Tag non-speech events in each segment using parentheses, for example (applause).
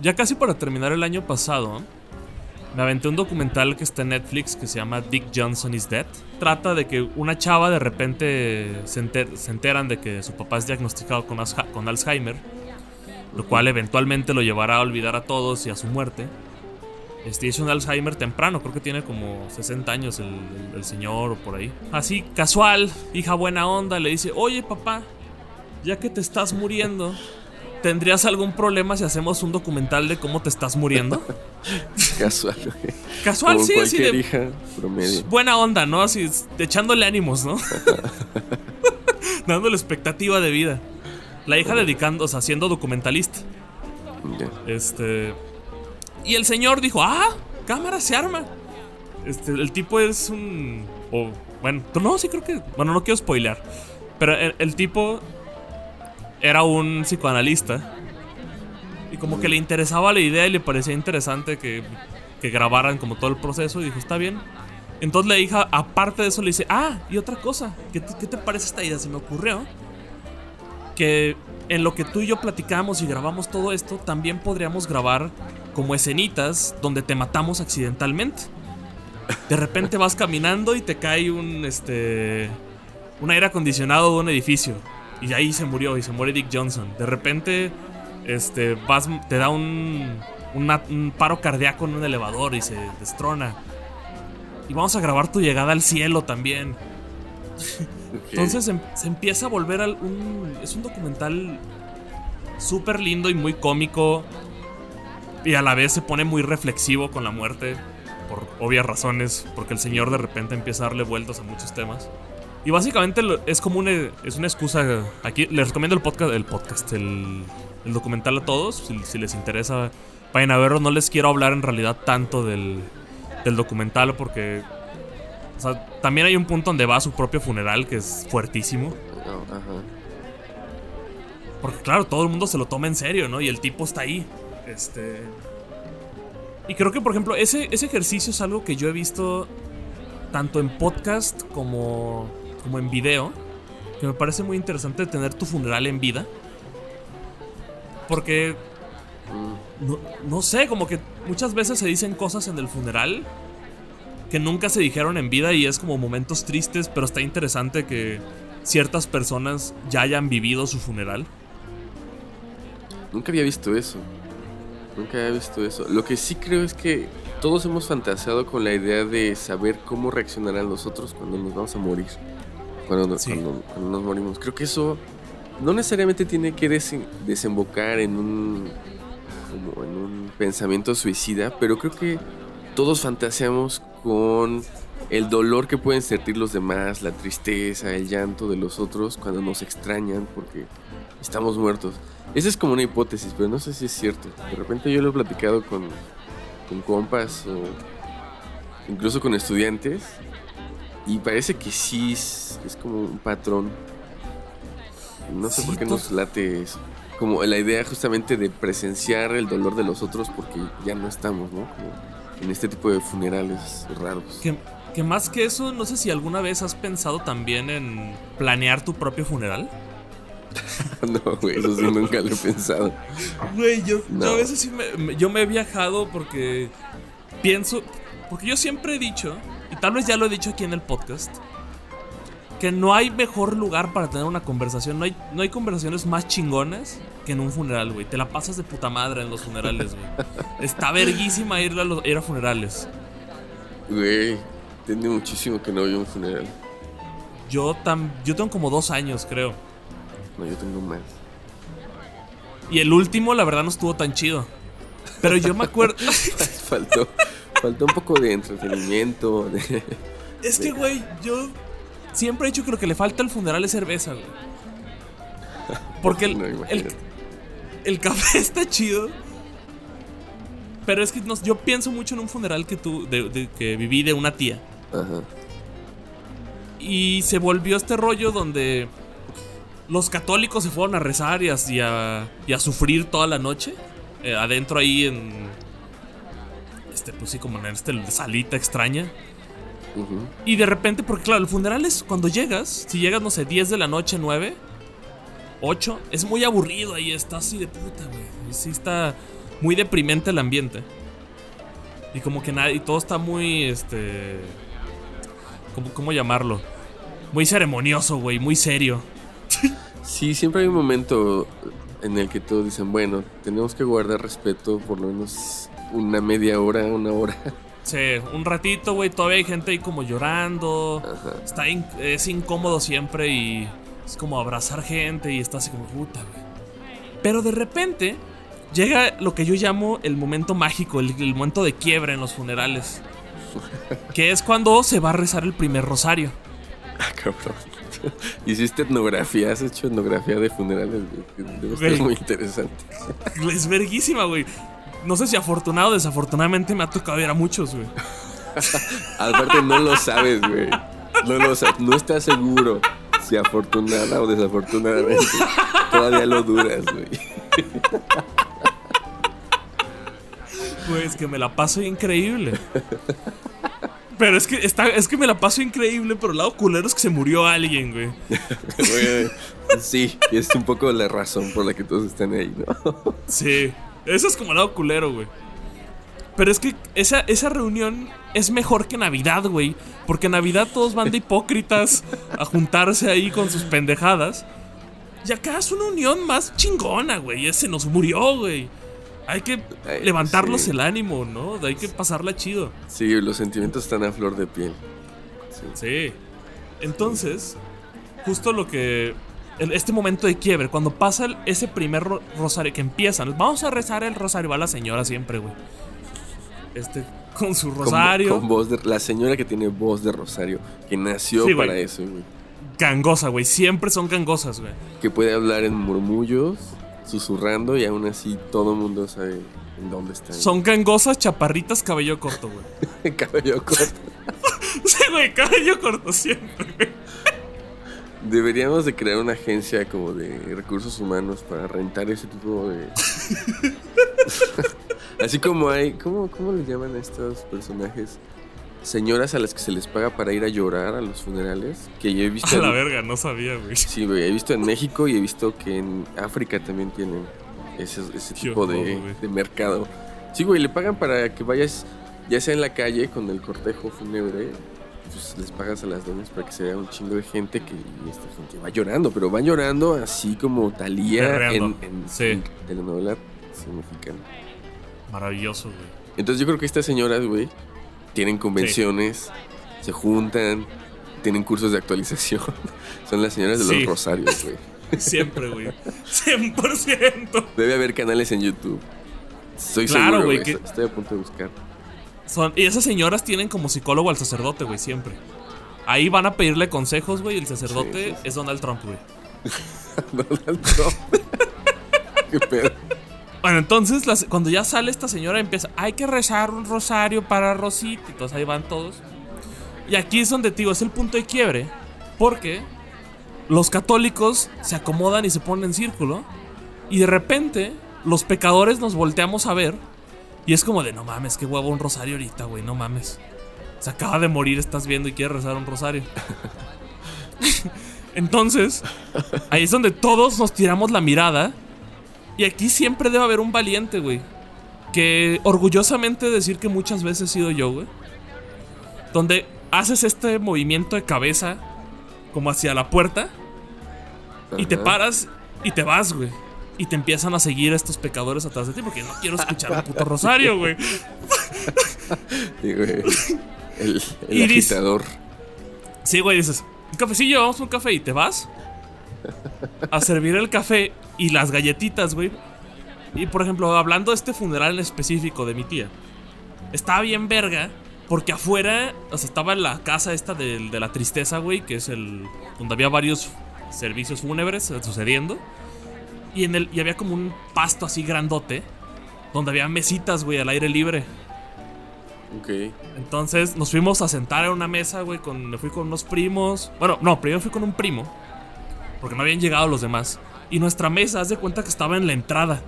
ya casi para terminar el año pasado, me aventé un documental que está en Netflix que se llama Dick Johnson is Dead. Trata de que una chava de repente se, enteran de que su papá es diagnosticado con, Alzheimer, lo cual eventualmente lo llevará a olvidar a todos y a su muerte. Este es un Alzheimer temprano, creo que tiene como 60 años el, el, señor o por ahí. Así, casual, hija buena onda, le dice, oye papá, ya que te estás muriendo, ¿Tendrías algún problema si hacemos un documental de cómo te estás muriendo? (laughs) Casual. Casual, sí, así de hija promedio. Buena onda, ¿no? Así echándole ánimos, ¿no? (laughs) Dándole expectativa de vida. La hija dedicando, o sea, siendo documentalista. Este. Y el señor dijo, ah, cámara se arma. Este, el tipo es un. O, bueno, no, sí creo que. Bueno, no quiero spoilear. Pero el tipo era un psicoanalista. Y como que le interesaba la idea y le parecía interesante que, que grabaran como todo el proceso. Y dijo, está bien. Entonces la hija, aparte de eso, le dice, ah, y otra cosa, ¿qué ¿qué te, parece esta idea? Se me ocurrió que en lo que tú y yo platicamos y grabamos todo esto, también podríamos grabar como escenitas donde te matamos accidentalmente. De repente vas caminando y te cae un, este, un aire acondicionado de un edificio. Y ahí se murió, y se muere Dick Johnson. De repente, este, vas, te da un, un paro cardíaco en un elevador y se destrona. Y vamos a grabar tu llegada al cielo también. (laughs) Entonces se, em, se, empieza a volver al, un... Es un documental súper lindo y muy cómico. Y a la vez se pone muy reflexivo con la muerte. Por obvias razones. Porque el señor de repente empieza a darle vueltas a muchos temas. Y básicamente es como una, es una excusa. Aquí les recomiendo el podcast, el podcast, el, documental a todos. Si, les interesa, vayan a verlo. No les quiero hablar en realidad tanto del, del documental porque también hay un punto donde va a su propio funeral que es fuertísimo. Porque claro, todo el mundo se lo toma en serio, ¿no? Y el tipo está ahí. Este. Y creo que, por ejemplo, ese, ese ejercicio es algo que yo he visto tanto en podcast como como en video, que me parece muy interesante tener tu funeral en vida. Porque, no, sé, como que muchas veces se dicen cosas en el funeral que nunca se dijeron en vida y es como momentos tristes, pero está interesante que ciertas personas ya hayan vivido su funeral. Nunca había visto eso. Nunca había visto eso. Lo que sí creo es que todos hemos fantaseado con la idea de saber cómo reaccionarán los otros cuando nos vamos a morir cuando, nos morimos. Creo que eso no necesariamente tiene que desembocar en un, como en un pensamiento suicida, pero creo que todos fantaseamos con el dolor que pueden sentir los demás, la tristeza, el llanto de los otros cuando nos extrañan porque estamos muertos. Esa es como una hipótesis, pero no sé si es cierto. De repente yo lo he platicado con, con compas o incluso con estudiantes y parece que sí es, como un patrón. No sé por qué nos late eso. Como la idea justamente de presenciar el dolor de los otros porque ya no estamos, ¿no? Como en este tipo de funerales raros. Que, que más que eso, no sé si alguna vez has pensado también en planear tu propio funeral. (laughs) no, güey, eso sí nunca lo he pensado. Güey, yo, a veces sí me, yo me he viajado porque pienso, porque yo siempre he dicho tal vez ya lo he dicho aquí en el podcast, que no hay mejor lugar para tener una conversación. No hay, no hay conversaciones más chingonas que en un funeral, güey. Te la pasas de puta madre en los funerales, güey. (laughs) Está verguísima ir a, los, ir a funerales. Güey, tiene muchísimo que no voy a un funeral. Yo, tam, yo tengo como dos años, creo. No, yo tengo más. Y el último, la verdad, no estuvo tan chido. Pero yo me acuerdo. (laughs) Faltó. Faltó un poco de entretenimiento. es que, güey, yo siempre he dicho que lo que le falta al funeral es cerveza, güey. Porque el, (laughs) el, café (laughs) está chido. Pero es que yo pienso mucho en un funeral que tú, que viví de una tía. Ajá. Y se volvió este rollo donde los católicos se fueron a rezar y a, y a, sufrir toda la noche. Eh, adentro ahí en, este, pues sí, como en este salita extraña. Y de repente, porque claro, el funeral es cuando llegas, si llegas, no sé, 10 de la noche, 9, 8, es muy aburrido ahí, está así de puta, güey. Sí está muy deprimente el ambiente. Y como que nada, y todo está muy, este... ¿Cómo, cómo llamarlo? Muy ceremonioso, güey, muy serio. Sí, siempre hay un momento en el que todos dicen, bueno, tenemos que guardar respeto por lo menos una media hora, una hora. Sí, un ratito, güey, todavía hay gente ahí como llorando. Está es incómodo siempre y es como abrazar gente y está así como puta, güey. Pero de repente llega lo que yo llamo el momento mágico, el, momento de quiebra en los funerales. (laughs) que es cuando se va a rezar el primer rosario. Ah, cabrón. (laughs) Hiciste etnografía, has hecho etnografía de funerales, Debe muy interesante. Es verguísima, güey. No sé si afortunado o desafortunadamente me ha tocado ver a muchos, güey. (laughs) Aparte, no lo sabes, güey. No lo sabes, no estás seguro si afortunada o desafortunadamente. Todavía lo duras, güey. Pues que me la paso increíble. Pero es que, está, es que me la paso increíble, pero el lado culero es que se murió alguien, (laughs) güey. sí, y es un poco la razón por la que todos están ahí, ¿no? Sí, eso es como el lado culero, güey. Pero es que esa, esa reunión es mejor que Navidad, güey. Porque Navidad todos van de (laughs) hipócritas a juntarse ahí con sus pendejadas. Y acá es una unión más chingona, güey. Ese nos murió, güey. Hay que levantarlos el ánimo, ¿no? Hay que pasarla chido. Sí, los sentimientos están a flor de piel. Sí. Entonces, justo lo que. Este momento de quiebre, cuando pasa ese primer rosario que empiezan, vamos a rezar el rosario, va la señora siempre, güey. Este, con su rosario. Con, voz de. La señora que tiene voz de rosario, que nació para eso, güey. Gangosa, güey. Siempre son gangosas, güey. Que puede hablar en murmullos susurrando y aún así todo el mundo sabe en dónde está. Son gangosas, chaparritas, cabello corto, güey. (laughs) cabello corto. (laughs) sí, güey, cabello corto siempre, Deberíamos de crear una agencia como de recursos humanos para rentar ese tipo de... (laughs) Así como hay... ¿Cómo, cómo le llaman a estos personajes? señoras a las que se les paga para ir a llorar a los funerales. Que yo he visto. (laughs) A la verga, no sabía, güey. Sí, güey. He visto en México y he visto que en África también tienen ese, tipo de, mercado. Sí, güey, le pagan para que vayas, ya sea en la calle con el cortejo fúnebre. Pues les pagas a las donas para que se vea un chingo de gente que esta gente va llorando, pero va llorando así como Talía en, en, telenovela mexicana. Maravilloso, güey. Entonces yo creo que estas señoras, güey, tienen convenciones, se juntan, tienen cursos de actualización. (laughs) Son las señoras de los rosarios, güey. (laughs) Siempre, güey. 100%. Debe haber canales en YouTube. Soy claro, güey. Estoy a punto de buscar. Son, y esas señoras tienen como psicólogo al sacerdote, güey, siempre. Ahí van a pedirle consejos, güey. El sacerdote es Donald Trump, güey. (laughs) Donald Trump. (laughs) Qué pedo. Bueno, entonces cuando ya sale esta señora empieza, hay que rezar un rosario para Rosita. Entonces ahí van todos. Y aquí es donde, digo, es el punto de quiebre. Porque los católicos se acomodan y se ponen en círculo. Y de repente los pecadores nos volteamos a ver. Y es como de, no mames, qué huevo un rosario ahorita, güey, no mames. Se acaba de morir, estás viendo y quieres rezar un rosario. (laughs) Entonces, ahí es donde todos nos tiramos la mirada y aquí siempre debe haber un valiente, güey. Que orgullosamente decir que muchas veces he sido yo, güey. Donde haces este movimiento de cabeza como hacia la puerta. Y te paras y te vas, güey. Y te empiezan a seguir estos pecadores atrás de ti porque no quiero escuchar un puto rosario, güey. (laughs) Sí, güey. El, el agitador. sí, güey, dices, un cafecillo, vamos a un café y te vas a servir el café y las galletitas, güey. Y por ejemplo, hablando de este funeral en específico de mi tía, estaba bien verga porque afuera, o sea, estaba en la casa esta de, la tristeza, güey, que es el donde había varios servicios fúnebres sucediendo. Y, en el, y había como un pasto así grandote, donde había mesitas, güey, al aire libre. Ok. Entonces nos fuimos a sentar en una mesa, güey, con, me fui con unos primos. Bueno, no, primero fui con un primo porque no habían llegado los demás. Y nuestra mesa, haz de cuenta que estaba en la entrada.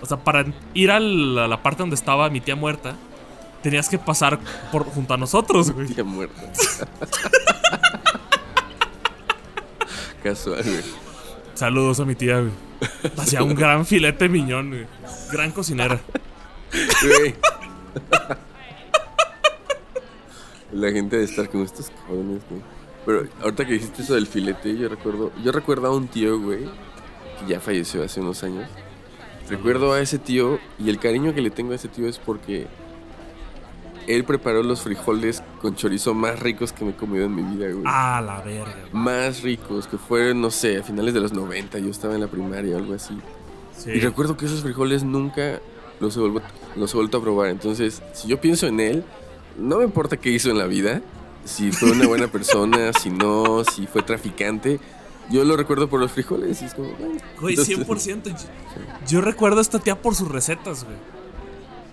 O sea, para ir a la, parte donde estaba mi tía muerta, tenías que pasar por, junto a nosotros, güey. Tía muerta. (laughs) Casual, güey. Saludos a mi tía, güey. Hacía un gran filete miñón, güey. Gran cocinera. (laughs) La gente de estar con estos cabrones, güey. Pero ahorita que dijiste eso del filete, yo recuerdo, yo recuerdo a un tío, güey, que ya falleció hace unos años. Recuerdo a ese tío y el cariño que le tengo a ese tío es porque él preparó los frijoles con chorizo más ricos que me he comido en mi vida, güey. Ah, la verga. Más ricos, que fueron, no sé, a finales de los 90, yo estaba en la primaria o algo así. Y recuerdo que esos frijoles nunca los he, los he vuelto a probar. Entonces, si yo pienso en él, no me importa qué hizo en la vida, si fue una buena persona, (laughs) si no, si fue traficante. Yo lo recuerdo por los frijoles y es como, Güey, 100%. Yo, recuerdo a esta tía por sus recetas, güey.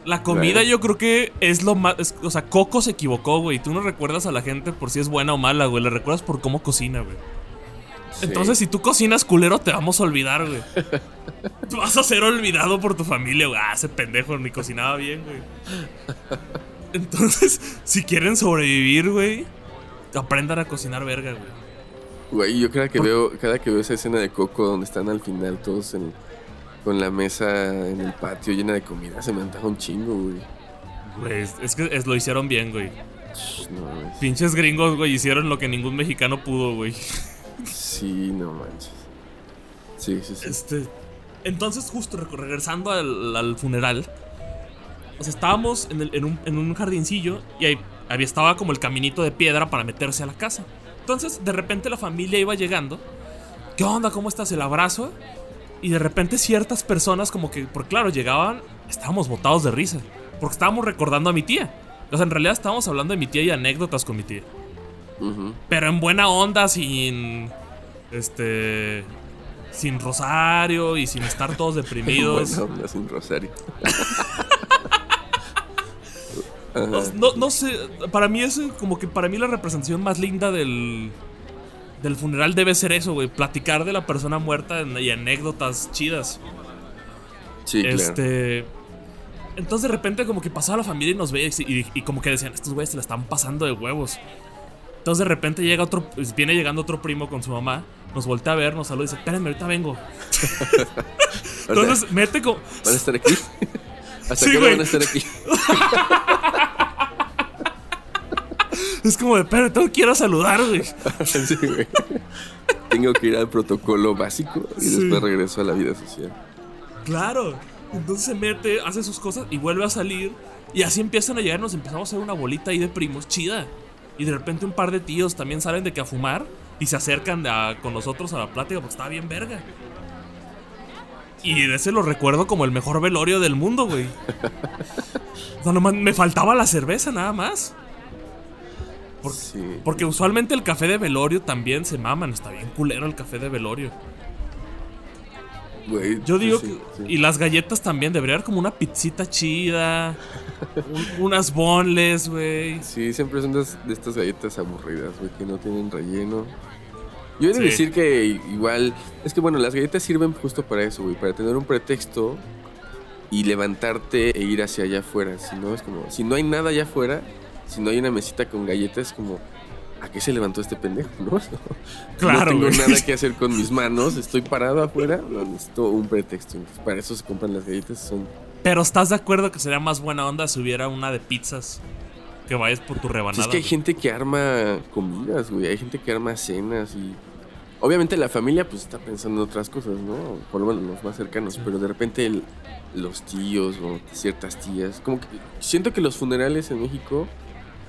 La comida yo creo que es lo más... o sea, Coco se equivocó, güey. Tú no recuerdas a la gente por si es buena o mala, güey. Le recuerdas por cómo cocina, güey. Entonces, si tú cocinas culero, te vamos a olvidar, güey. Tú (laughs) vas a ser olvidado por tu familia, güey. Ah, ese pendejo ni cocinaba bien, güey. Entonces, (laughs) si quieren sobrevivir, güey, aprendan a cocinar verga, güey. Güey, yo cada que veo, cada que veo esa escena de Coco donde están al final todos con la mesa en el patio llena de comida, se me antaja un chingo, güey. Güey, es que lo hicieron bien, güey. Pinches gringos, güey, hicieron lo que ningún mexicano pudo, güey. Sí, no manches. Sí, sí, sí. Este, entonces, justo regresando al funeral, o sea, estábamos en, un, jardincillo y ahí había, estaba como el caminito de piedra para meterse a la casa. Entonces, de repente la familia iba llegando. ¿Qué onda? ¿Cómo estás? El abrazo. Y de repente ciertas personas como que, por claro, llegaban, estábamos botados de risa. Porque estábamos recordando a mi tía. O sea, en realidad estábamos hablando de mi tía y anécdotas con mi tía. Pero en buena onda, sin. Este. Sin rosario y sin estar todos (laughs) deprimidos. buena onda, sin rosario. (laughs) No, no, sé, para mí es como que para mí la representación más linda del, del funeral debe ser eso, güey. Platicar de la persona muerta y anécdotas chidas. Sí, este, Entonces de repente como que pasaba la familia y nos veía y, como que decían, estos güeyes se la están pasando de huevos. Entonces de repente llega otro, pues, viene llegando otro primo con su mamá, nos voltea a ver, nos saluda y dice, espérenme, ahorita vengo. (laughs) Entonces mete como... ¿Van a estar aquí? (laughs) ¿Hasta sí, qué van a estar aquí? (laughs) Es como de, pero tengo que ir a saludar, güey. (laughs) sí, güey. Tengo que ir al protocolo básico y después regreso a la vida social. Claro. Entonces se mete, hace sus cosas y vuelve a salir. Y así empiezan a llegar, nos empezamos a hacer una bolita ahí de primos, chida. Y de repente un par de tíos también salen de que a fumar y se acercan con nosotros a la plática porque estaba bien verga. Y de ese lo recuerdo como el mejor velorio del mundo, güey. (laughs) no, nomás me faltaba la cerveza nada más. Porque usualmente el café de velorio también se maman. Está bien culero el café de velorio. Yo digo que. Y las galletas también. Debería haber como una pizzita chida. unas bonles, güey. Sí, siempre son de, estas galletas aburridas, güey, que no tienen relleno. Yo he de decir que igual. Es que bueno, las galletas sirven justo para eso, güey. Para tener un pretexto y levantarte e ir hacia allá afuera. Si no, es como. Si no hay nada allá afuera si no hay una mesita con galletas, como, ¿a qué se levantó este pendejo? No, (laughs) claro, no tengo nada que hacer con (laughs) mis manos, estoy parado afuera, no necesito un pretexto. para eso se compran las galletas, son... Pero ¿estás de acuerdo que sería más buena onda si hubiera una de pizzas? Que vayas por tu rebanada. es que hay gente que arma comidas, güey. Hay gente que arma cenas y. Obviamente la familia, pues está pensando en otras cosas, ¿no? Por lo menos los más cercanos. Pero de repente los tíos o ciertas tías. Como que siento que los funerales en México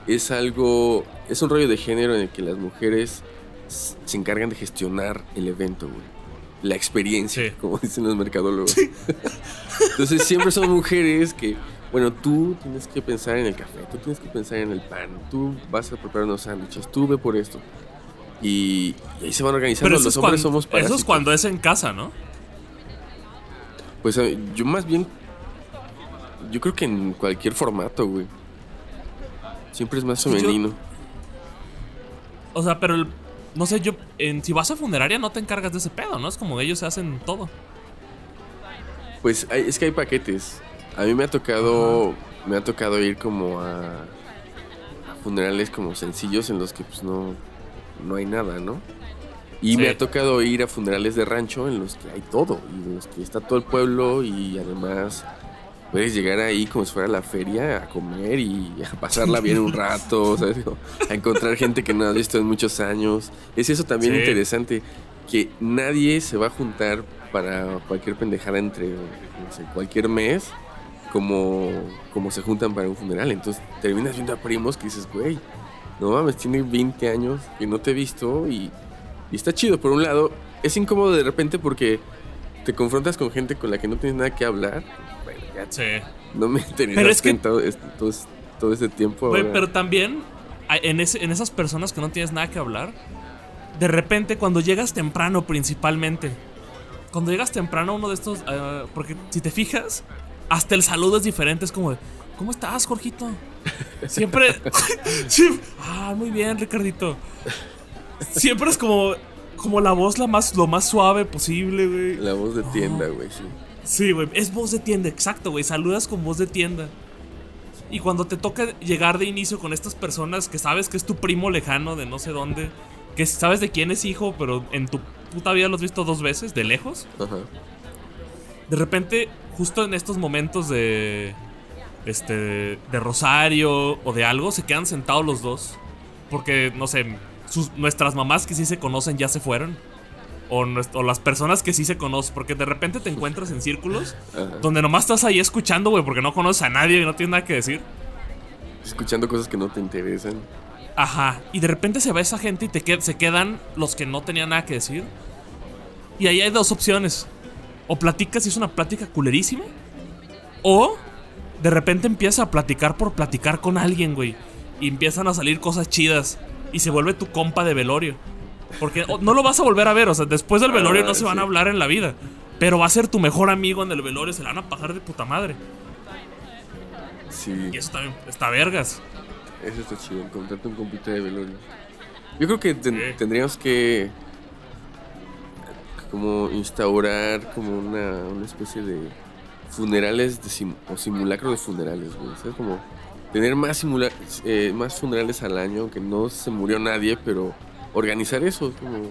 es algo, es un rollo de género en el que las mujeres se encargan de gestionar el evento, güey. La experiencia, como dicen los mercadólogos. (laughs) Entonces siempre son mujeres que, bueno, tú tienes que pensar en el café, tú tienes que pensar en el pan, tú vas a preparar unos sándwiches, tú ve por esto. Y, ahí se van organizando. los hombres somos para Eso es cuando es en casa, ¿no? Pues eh, yo más bien, yo creo que en cualquier formato, güey. Siempre es más femenino. o sea, pero no sé, yo. En, si vas a funeraria no te encargas de ese pedo, ¿no? Es como ellos se hacen todo. Pues es que hay paquetes. A mí me ha tocado. Me ha tocado ir como a, funerales como sencillos en los que pues no. No hay nada, ¿no? Y me ha tocado ir a funerales de rancho en los que hay todo. Y en los que está todo el pueblo y además puedes llegar ahí como si fuera la feria a comer y a pasarla bien un rato, ¿sabes? a encontrar gente que no has visto en muchos años. Es eso también interesante, que nadie se va a juntar para cualquier pendejada entre, no sé, cualquier mes, como, como se juntan para un funeral. Entonces terminas viendo a primos que dices, güey, no mames, tiene 20 años que no te he visto y, y está chido. Por un lado, es incómodo de repente porque te confrontas con gente con la que no tienes nada que hablar Sí. No me interesas todo, todo, ese tiempo. pero también en, ese, en esas personas que no tienes nada que hablar, de repente cuando llegas temprano principalmente, cuando llegas temprano uno de estos, ah, porque si te fijas, hasta el saludo es diferente, es como ¿cómo estás, Jorgito? (laughs) Siempre... (laughs) ah, muy bien, Ricardito. Siempre es como, como la voz la más, lo más suave posible, güey. La voz de tienda, güey, sí. Sí, güey, es voz de tienda, exacto, güey. Saludas con voz de tienda. Y cuando te toca llegar de inicio con estas personas que sabes que es tu primo lejano de no sé dónde, que sabes de quién es hijo, pero en tu puta vida lo has visto dos veces, de lejos. Ajá. De repente, justo en estos momentos de. Este. de Rosario o de algo, se quedan sentados los dos. Porque, no sé, nuestras mamás que sí se conocen ya se fueron o, las personas que sí se conocen, porque de repente te encuentras en círculos donde nomás estás ahí escuchando, güey, porque no conoces a nadie y no tienes nada que decir. Escuchando cosas que no te interesan. Ajá, y de repente se va esa gente y te se quedan los que no tenían nada que decir. Y ahí hay dos opciones. O platicas y es una plática culerísima. O de repente empiezas a platicar por platicar con alguien, güey. Y empiezan a salir cosas chidas. Y se vuelve tu compa de velorio. Porque no lo vas a volver a ver, o sea, después del velorio no se van a hablar en la vida. Pero va a ser tu mejor amigo en el velorio, se la van a pasar de puta madre. Sí. Y eso también está vergas. Eso está chido, encontrarte un compito de velorio. Yo creo que tendríamos que como instaurar como una, una especie de funerales o simulacro de funerales, güey. O como tener más, eh, más funerales al año, aunque no se murió nadie, pero organizar eso. Como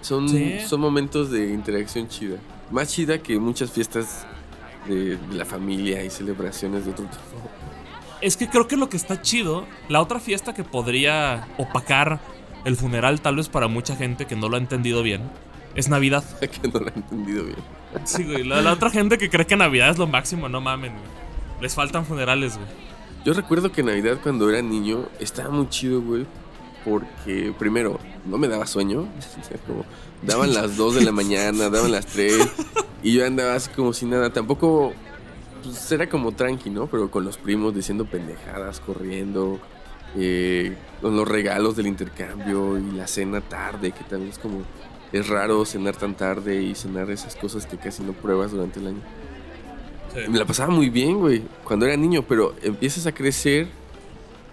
son, son momentos de interacción chida. Más chida que muchas fiestas de, la familia y celebraciones de otro tipo. Es que creo que lo que está chido, la otra fiesta que podría opacar el funeral, tal vez para mucha gente que no lo ha entendido bien, es Navidad. (laughs) que no lo ha entendido bien. Sí, güey. La, otra gente que cree que Navidad es lo máximo, no mamen, Les faltan funerales, güey. Yo recuerdo que Navidad cuando era niño estaba muy chido, güey, porque primero no me daba sueño, (laughs) como daban las 2 de la mañana, daban las 3 y yo andaba así como si nada, tampoco pues era como tranqui, ¿no? Pero con los primos diciendo pendejadas, corriendo, eh, con los regalos del intercambio y la cena tarde, que también es como es raro cenar tan tarde y cenar esas cosas que casi no pruebas durante el año. Me la pasaba muy bien, güey, cuando era niño, pero empiezas a crecer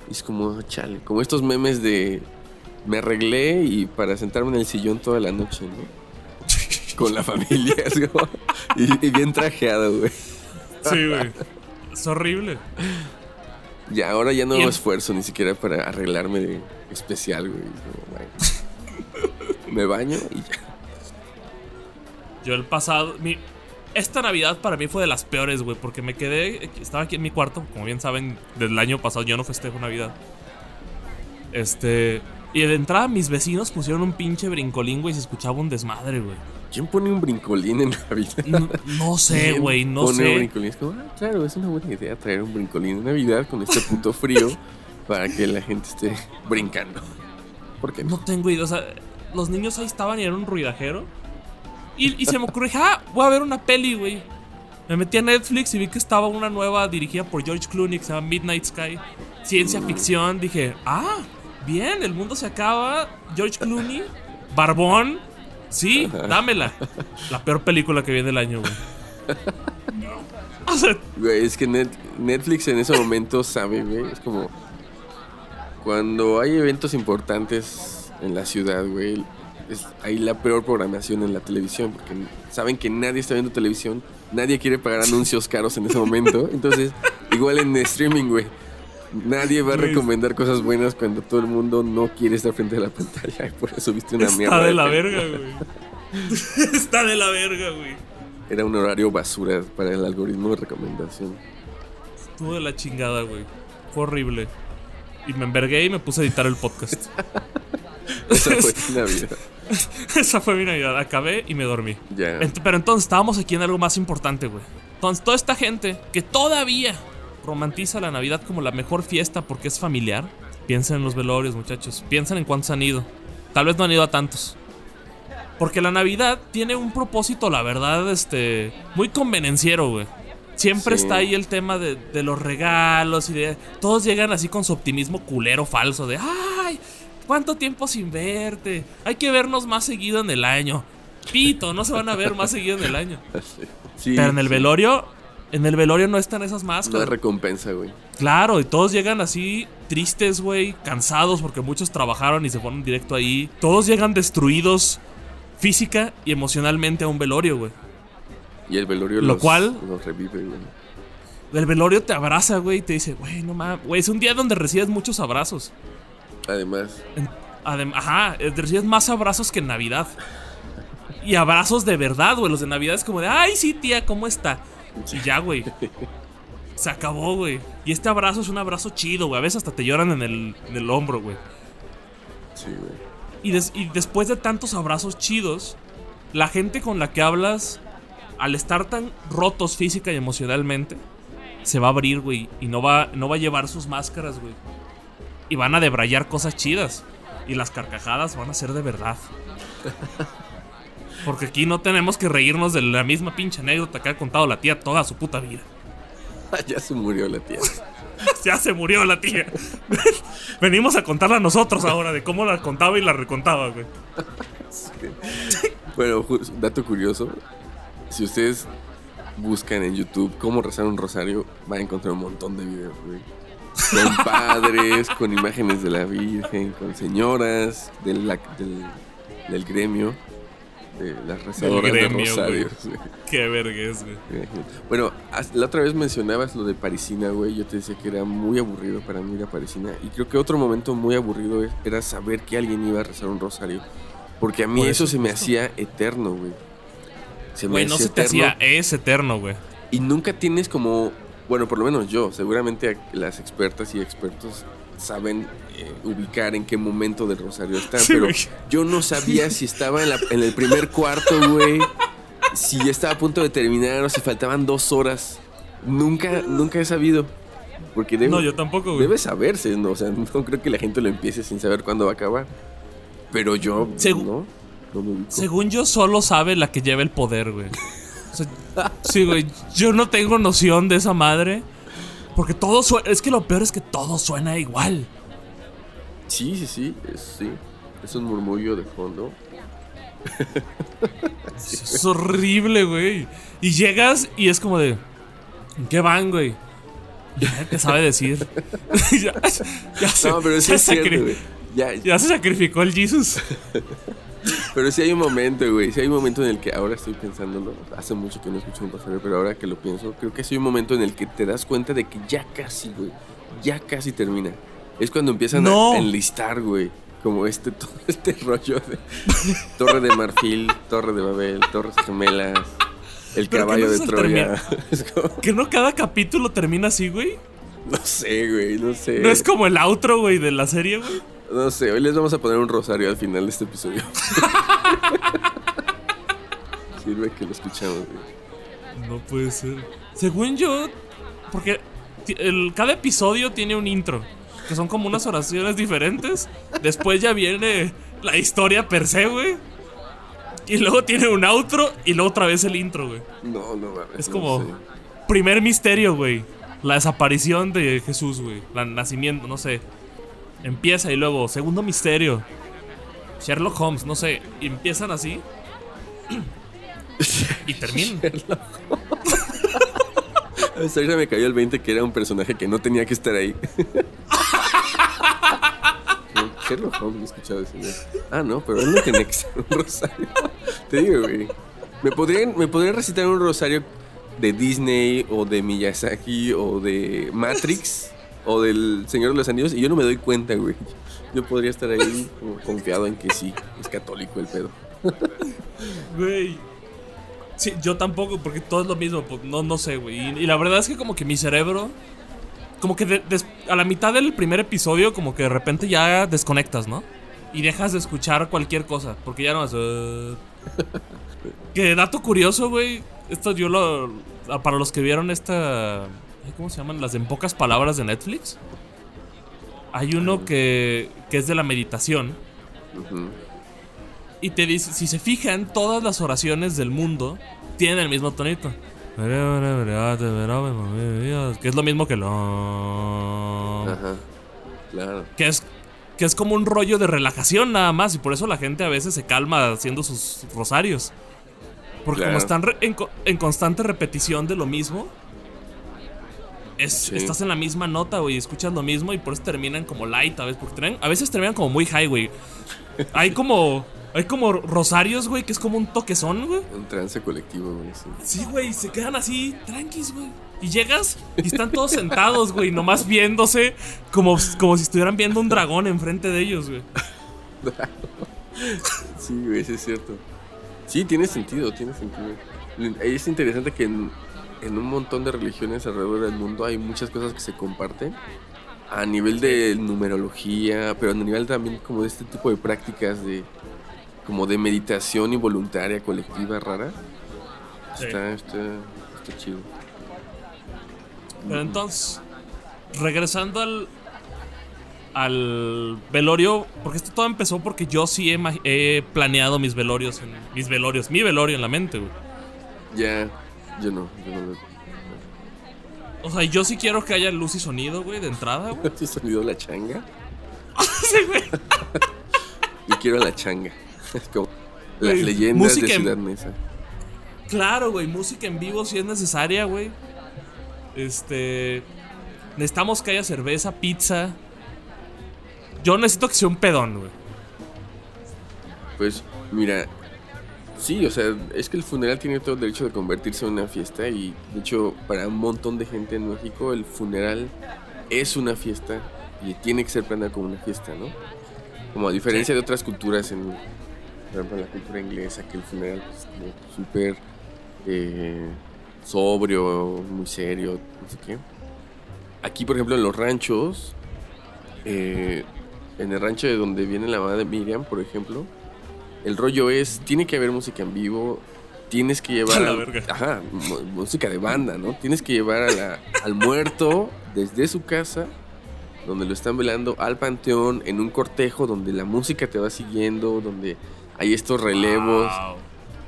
y es como, chale, como estos memes de me arreglé y para sentarme en el sillón toda la noche, ¿no? (laughs) Con la familia, (laughs) y, bien trajeado, güey. Sí, güey. Es horrible. Y ahora ya no hago esfuerzo ni siquiera para arreglarme de especial, güey. (laughs) me baño y ya. Yo el pasado, mi, esta Navidad para mí fue de las peores, güey, porque me quedé, estaba aquí en mi cuarto, como bien saben, desde el año pasado yo no festejo Navidad. Este, y de entrada mis vecinos pusieron un pinche brincolín, güey, y se escuchaba un desmadre, güey. ¿Quién pone un brincolín en Navidad? No, sé, güey, no pone sé. Un brincolín? Es como, ah, claro, es una buena idea traer un brincolín en Navidad con este puto frío (laughs) para que la gente esté brincando. ¿Por qué no? tengo idea, o sea, los niños ahí estaban y era un ruidajero. Y, se me ocurrió, ah, voy a ver una peli, güey. Me metí a Netflix y vi que estaba una nueva dirigida por George Clooney que se llama Midnight Sky. Ciencia ficción. Dije, ah, bien, el mundo se acaba. George Clooney, Barbón. Sí, dámela. La peor película que viene del año, güey. (laughs) Güey, es que Netflix en ese momento sabe, güey. Es como. Cuando hay eventos importantes en la ciudad, güey es ahí la peor programación en la televisión, porque saben que nadie está viendo televisión, nadie quiere pagar anuncios caros en ese momento. Entonces, igual en streaming, güey. Nadie va a recomendar cosas buenas cuando todo el mundo no quiere estar frente a la pantalla. Y por eso viste una mierda. Está de la verga, güey. (laughs) Está de la verga, güey. era un horario basura para el algoritmo de recomendación. Estuvo de la chingada, güey. Fue horrible. Y me envergué y me puse a editar el podcast. (laughs) Esa fue (laughs) mi Navidad. Esa fue mi Navidad. Acabé y me dormí. Pero entonces estábamos aquí en algo más importante, güey. Entonces, toda esta gente que todavía romantiza la Navidad como la mejor fiesta porque es familiar. Piensen en los velorios, muchachos. Piensen en cuántos han ido. Tal vez no han ido a tantos. Porque la Navidad tiene un propósito, la verdad, este. Muy convenenciero, güey. Siempre Sí. está ahí el tema de, de los regalos y de. Todos llegan así con su optimismo culero falso de. ¡Ay! ¿Cuánto tiempo sin verte? Hay que vernos más seguido en el año. Pito, no se van a ver más seguido en el año. (laughs) Sí, Pero en el sí. velorio, en el velorio no están esas No hay máscaras. recompensa, güey. Claro, y todos llegan así tristes, güey, cansados porque muchos trabajaron y se fueron directo ahí. Todos llegan destruidos física y emocionalmente a un velorio, güey. Y el velorio Lo los, cual- los revive, güey. El velorio te abraza, güey, y te dice, güey, no mames, güey, es un día donde recibes muchos abrazos. Además, adem- ajá, eh, recibes más abrazos que en Navidad. Y abrazos de verdad, güey. Los de Navidad es como de, ay, sí, tía, ¿cómo está? Y ya, güey. Se acabó, güey. Y este abrazo es un abrazo chido, güey. A veces hasta te lloran en el, en el hombro, güey. sí, güey. Y, des- y después de tantos abrazos chidos, la gente con la que hablas, al estar tan rotos física y emocionalmente, se va a abrir, güey. Y no va, no va a llevar sus máscaras, güey. Y van a debrayar cosas chidas. Y las carcajadas van a ser de verdad. Porque aquí no tenemos que reírnos de la misma pinche anécdota que ha contado la tía toda su puta vida. (laughs) ya se murió la tía. (laughs) Ya se murió la tía. (laughs) Venimos a contarla nosotros ahora de cómo la contaba y la recontaba, güey. Bueno, dato curioso. Si ustedes buscan en YouTube cómo rezar un rosario, van a encontrar un montón de videos, güey. Con padres, con imágenes de la Virgen, con señoras del, del, del gremio, de las rezadoras gremio, de rosarios. güey. (laughs) Qué vergüenza, güey. Bueno, la otra vez mencionabas lo de Parisina, güey. Yo te decía que era muy aburrido para mí ir a Parisina. Y creo que otro momento muy aburrido era saber que alguien iba a rezar un rosario. Porque a mí Por eso, eso se me hacía eterno, güey. Se me Güey, no se te hacía, es eterno, güey. Y nunca tienes como. Bueno, por lo menos yo. Seguramente las expertas y expertos saben eh, ubicar en qué momento del rosario están. Sí, pero yo no sabía si estaba en, la- en el primer cuarto, güey. Si ya estaba a punto de terminar o si faltaban dos horas. Nunca, nunca he sabido. Porque debe, No, yo tampoco, güey. debe saberse, ¿no? O sea, no creo que la gente lo empiece sin saber cuándo va a acabar. Pero yo, Segu- ¿no? No me. Según yo, solo sabe la que lleva el poder, güey. Sea, sí, güey. Yo no tengo noción de esa madre. Porque todo suena. Es que lo peor es que todo suena igual. Sí, sí, sí, es, sí. Es un murmullo de fondo. Es horrible, güey. Y llegas y es como de. ¿En qué van, güey? Ya te sabe decir. (laughs) ya, ya se, No, pero sí ya es cierto. Ya, ya se sacrificó el Jesus. Pero sí hay un momento, güey. Sí hay un momento en el que ahora estoy pensándolo. Hace mucho que no escucho un rosario, pero ahora que lo pienso, creo que sí hay un momento en el que te das cuenta de que ya casi, güey. Ya casi termina. Es cuando empiezan No. a enlistar, güey. Como este, (laughs) todo este rollo de Torre de Marfil, Torre de Babel, Torres Gemelas, el Pero caballo no de Troya. (laughs) Como- Que no cada capítulo termina así, güey. no sé, güey, no sé. No es como el outro, güey, de la serie, güey. No sé, hoy les vamos a poner un rosario al final de este episodio. (laughs) Sirve que lo escuchamos, güey. No puede ser. Según yo, porque el, cada episodio tiene un intro, que son como unas oraciones diferentes. Después ya viene la historia per se, güey. Y luego tiene un outro y luego otra vez el intro, güey. No, no mames. Es no como sé. primer misterio, güey. La desaparición de Jesús, güey. El nacimiento, no sé. Empieza y luego, segundo misterio. Sherlock Holmes, no sé. Empiezan así. y terminan. (laughs) Ahorita me cayó el 20 que era un personaje que no tenía que estar ahí. (laughs) Sherlock Holmes, he escuchado ese. Ah, no, pero él no tenía que ser un rosario. Te digo, güey. ¿Me podrían, ¿Me podrían recitar un rosario de Disney o de Miyazaki o de Matrix o del Señor de los Anillos? Y yo no me doy cuenta, güey. Yo podría estar ahí como confiado en que sí, es católico el pedo. Güey. Sí, yo tampoco, porque todo es lo mismo. Pues, no, no sé, güey. Y, la verdad es que como que mi cerebro... Como que a la mitad del primer episodio, como que de repente ya desconectas, ¿no? Y dejas de escuchar cualquier cosa, porque ya no es... Uh... que dato curioso, güey. Esto yo lo... Para los que vieron esta... ¿Cómo se llaman? Las en pocas palabras de Netflix. Hay uno que, que es de la meditación. Y te dice, si se fijan, todas las oraciones del mundo tienen el mismo tonito. Que es lo mismo que lo... Ajá, claro. Que es, que es como un rollo de relajación nada más. Y por eso la gente a veces se calma haciendo sus rosarios. Porque como están en, en, constante repetición de lo mismo, es, estás en la misma nota, güey, escuchas lo mismo y por eso terminan como light a veces. Porque a veces terminan como muy high, güey. Hay como hay como rosarios, güey, que es como un toquezón, güey. Un trance colectivo, güey. Sí, güey, se quedan así, tranquis, güey. Y llegas y están todos sentados, güey, nomás viéndose como, como si estuvieran viendo un dragón enfrente de ellos, güey. sí, güey, sí es cierto. Sí, tiene sentido, tiene sentido. Es interesante que en, un montón de religiones alrededor del mundo hay muchas cosas que se comparten a nivel de numerología, pero a nivel también como de este tipo de prácticas de como de meditación involuntaria colectiva rara. Está, está, está chido. Pero entonces, regresando al, al velorio, porque esto todo empezó porque yo sí he, planeado mis velorios, en, mis velorios, mi velorio en la mente, güey. Ya, yo no, yo no O sea, yo sí quiero que haya luz y sonido, güey, de entrada, güey. (laughs) ¿Luz y sonido la changa? (laughs) sí, güey. y quiero la changa. (laughs) Es como las leyendas de Ciudad Mesa. Claro, güey, música en vivo si es necesaria, güey. Este. Necesitamos que haya cerveza, pizza. Yo necesito que sea un pedón, güey. Pues, mira. Sí, o sea, es que el funeral tiene todo el derecho de convertirse en una fiesta. Y de hecho, para un montón de gente en México, el funeral es una fiesta. Y tiene que ser planeado como una fiesta, ¿no? Como a diferencia de otras culturas en por ejemplo, la cultura inglesa, que el funeral es como súper eh, sobrio, muy serio, no sé qué. Aquí, por ejemplo, en los ranchos, eh, en el rancho de donde viene la mamá de Miriam, por ejemplo, el rollo es, tiene que haber música en vivo, tienes que llevar... (laughs) ajá, música de banda, ¿no? Tienes que llevar al muerto desde su casa donde lo están velando al panteón en un cortejo donde la música te va siguiendo, donde hay estos relevos.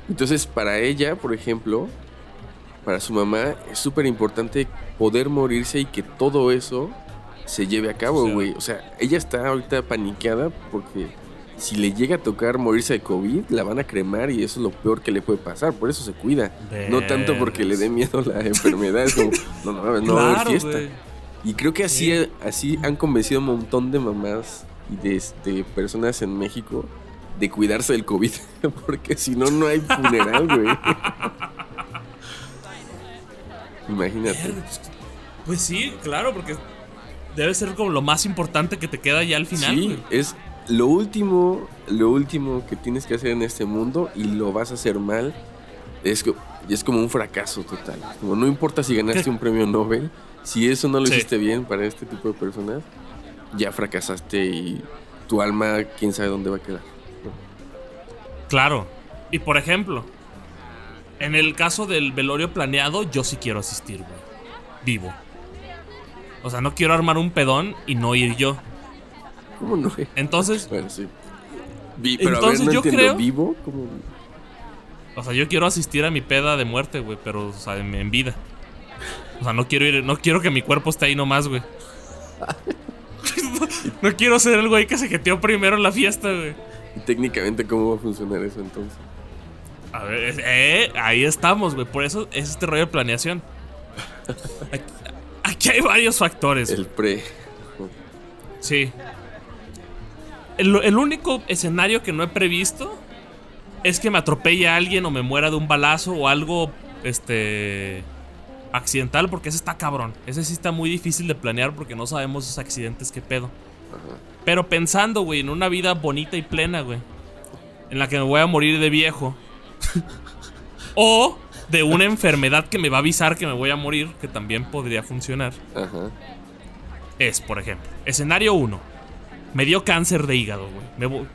Entonces, para ella, por ejemplo, para su mamá, es súper importante poder morirse y que todo eso se lleve a cabo, güey. O sea, ella está ahorita paniqueada porque si le llega a tocar morirse de COVID, la van a cremar y eso es lo peor que le puede pasar. Por eso se cuida. No tanto porque le dé miedo la (laughs) enfermedad. Es como, no, no, no, va a haber fiesta. Y creo que así, así han convencido un montón de mamás y de, de personas en México de cuidarse del COVID, (laughs) porque si no, no hay funeral, güey. (laughs) Imagínate. Pues sí, claro, porque debe ser como lo más importante que te queda ya al final. Sí, es lo último, lo último que tienes que hacer en este mundo y lo vas a hacer mal. Es, es como un fracaso total. Como no importa si ganaste un premio Nobel, si eso no lo hiciste bien para este tipo de personas, ya fracasaste y tu alma, quién sabe dónde va a quedar. Claro. Y por ejemplo, en el caso del velorio planeado, yo sí quiero asistir, güey. Vivo. O sea, no quiero armar un pedón y no ir yo. ¿Cómo no? Entonces. Bueno, sí. pero entonces yo creo. ¿Vivo? ¿Cómo? O sea, yo quiero asistir a mi peda de muerte, güey, pero, o sea, en, vida. O sea, no quiero ir, no quiero que mi cuerpo esté ahí nomás, güey. (laughs) no quiero ser el güey que se jeteó primero en la fiesta, güey. ¿Y técnicamente cómo va a funcionar eso entonces? A ver, eh, ahí estamos, güey. Por eso es este rollo de planeación. (laughs) Aquí, hay varios factores. El pre. Sí. El, el, único escenario que no he previsto es que me atropelle a alguien o me muera de un balazo o algo, este, accidental, porque ese está cabrón. Ese sí está muy difícil de planear porque no sabemos esos accidentes que pedo. Ajá. Pero pensando, güey, en una vida bonita y plena, güey. En la que me voy a morir de viejo. (laughs) O de una enfermedad que me va a avisar que me voy a morir, que también podría funcionar. Ajá. Es, por ejemplo, escenario 1. Me dio cáncer de hígado, güey.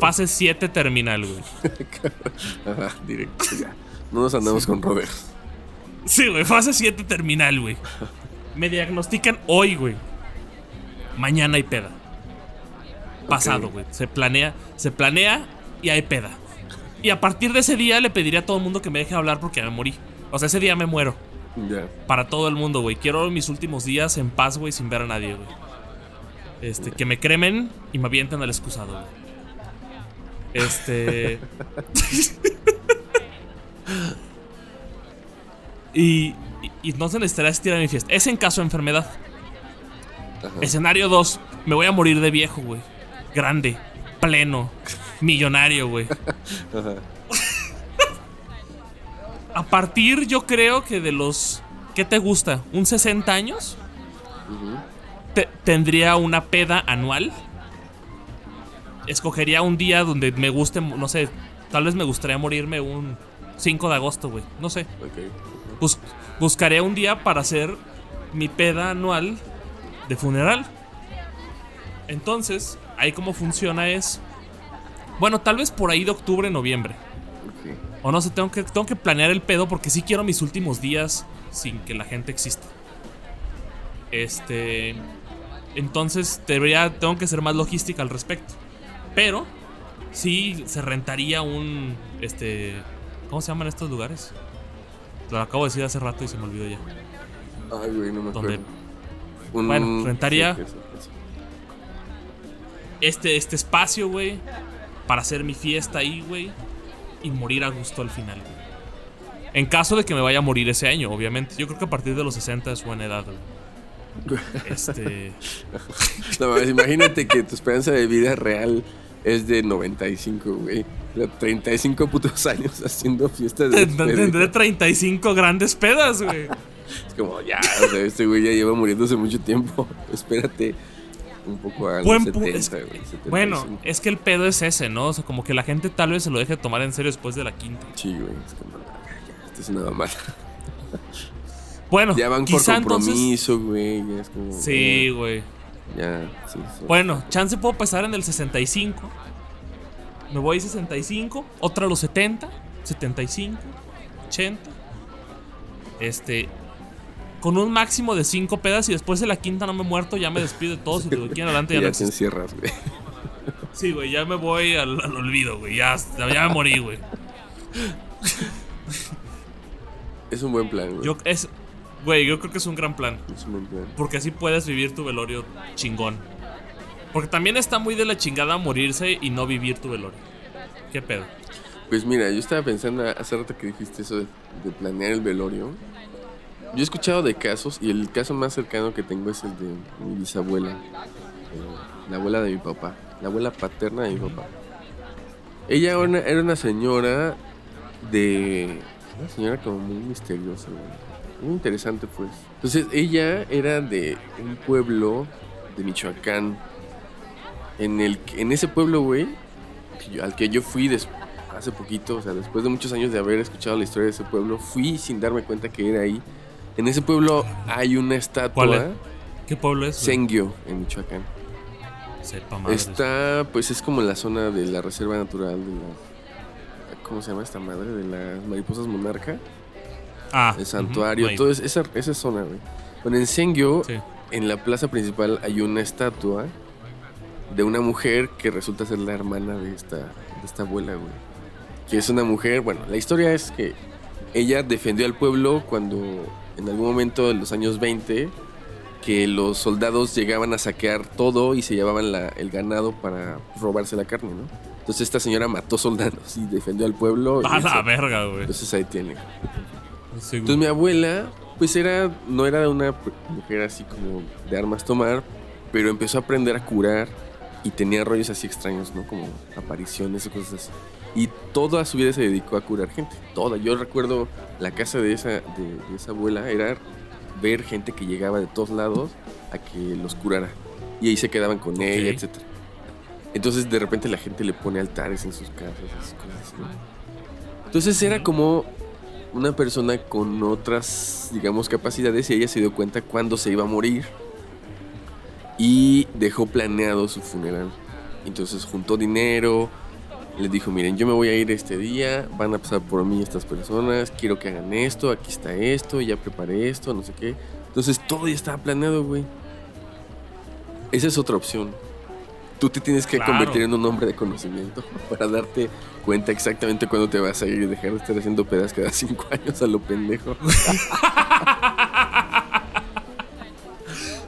Fase 7 terminal, güey. (laughs) Ajá, directo, ya. No nos andamos con Robert. Sí, güey, fase 7 terminal, güey. Me diagnostican hoy, güey. Mañana hay peda. Pasado, güey. Se planea, se planea y hay peda. Y a partir de ese día le pediría a todo el mundo que me deje hablar porque me morí. O sea, ese día me muero. Ya. Para todo el mundo, güey. Quiero mis últimos días en paz, güey, sin ver a nadie, güey. Este, que me cremen y me avienten al excusado. Este. (laughs) y, y, no se necesitará estirar mi fiesta. Es en caso de enfermedad. Escenario 2. Me voy a morir de viejo, güey. Grande, pleno, millonario, güey. (laughs) a partir, yo creo que de los. ¿Qué te gusta? ¿Un 60 años? Tendría una peda anual. Escogería un día donde me guste, no sé, tal vez me gustaría morirme un 5 de agosto, güey. No sé. buscaré un día para hacer mi peda anual de funeral. Entonces, ahí como funciona es. Bueno, tal vez por ahí de octubre, noviembre. O no sé, tengo que, tengo que planear el pedo porque sí quiero mis últimos días sin que la gente exista. Este. Entonces, debería, tengo que ser más logística al respecto. Pero, sí se rentaría un. Este. ¿Cómo se llaman estos lugares? Lo acabo de decir hace rato y se me olvidó ya. Ay, güey, no me acuerdo bueno, rentaría este, este espacio, güey, para hacer mi fiesta ahí, güey, y morir a gusto al final, En caso de que me vaya a morir ese año, obviamente. Yo creo que a partir de los 60 es buena edad, güey. (laughs) Este. no, imagínate que tu esperanza de vida real es de 95, güey. 35 putos (laughs) años haciendo fiestas de. (laughs) Tendré 35 grandes pedas, güey. Es como, ya, o sea, este güey ya lleva muriéndose mucho tiempo. Espérate un poco a los 70, Bueno, es que el pedo es ese, ¿no? O sea, como que la gente tal vez se lo deje tomar en serio después de la quinta. Sí, güey. Es como, ya, esto es nada más. Bueno, ya van por compromiso, güey. Sí, güey. Ya, sí, sí. Bueno, chance puedo pasar en el 65. Me voy a 65. Otra a los 70. 75. 80. Este, con un máximo de cinco pedas y después de la quinta no me he muerto, ya me despido de todos y de aquí en adelante (laughs) ya, ya no te encierras, güey. Sí, güey, ya me voy al, olvido, güey. Ya, ya me morí, güey. Es un buen plan, güey. Yo, es, güey, yo creo que es un gran plan. Es un plan. Porque así puedes vivir tu velorio chingón. Porque también está muy de la chingada morirse y no vivir tu velorio. ¿Qué pedo? Pues mira, yo estaba pensando hace rato que dijiste eso de planear el velorio. Yo he escuchado de casos y el caso más cercano que tengo es el de mi bisabuela, eh, la abuela de mi papá, la abuela paterna de mi papá. Ella era una, señora de... Una señora como muy misteriosa, muy interesante pues. Entonces ella era de un pueblo de Michoacán, en, el, en ese pueblo, güey, al que yo fui hace poquito, o sea, después de muchos años de haber escuchado la historia de ese pueblo, fui sin darme cuenta que era ahí en ese pueblo hay una estatua. ¿Qué pueblo es? Sengio, en Michoacán. Sepa Está, pues es como la zona de la reserva natural de la. ¿Cómo se llama esta madre? De las mariposas monarca. Ah. El santuario, todo esa, esa zona, güey. Bueno, en Sengyo, en la plaza principal, hay una estatua de una mujer que resulta ser la hermana de esta, de esta abuela, güey. Que es una mujer, bueno, la historia es que ella defendió al pueblo cuando en algún momento en los años 20 que los soldados llegaban a saquear todo y se llevaban el ganado para robarse la carne, ¿no? Entonces esta señora mató soldados y defendió al pueblo. A la verga, güey. Entonces ahí tiene. Entonces mi abuela, pues era, no era una mujer así como de armas tomar, pero empezó a aprender a curar y tenía rollos así extraños, ¿no? Como apariciones y cosas así. Y toda su vida se dedicó a curar gente. Toda. Yo recuerdo la casa de esa, de, esa abuela era ver gente que llegaba de todos lados a que los curara. Y ahí se quedaban con ella, etc. Entonces de repente la gente le pone altares en sus casas, Entonces era como una persona con otras, digamos, capacidades y ella se dio cuenta cuando se iba a morir y dejó planeado su funeral. Entonces juntó dinero, les dijo, miren, yo me voy a ir este día, van a pasar por mí estas personas, quiero que hagan esto, aquí está esto, ya preparé esto, no sé qué. Entonces todo ya estaba planeado, güey. Esa es otra opción. Tú te tienes que convertir en un hombre de conocimiento (laughs) para darte cuenta exactamente cuándo te vas a ir y dejar de estar haciendo pedas cada cinco años a lo pendejo. (laughs)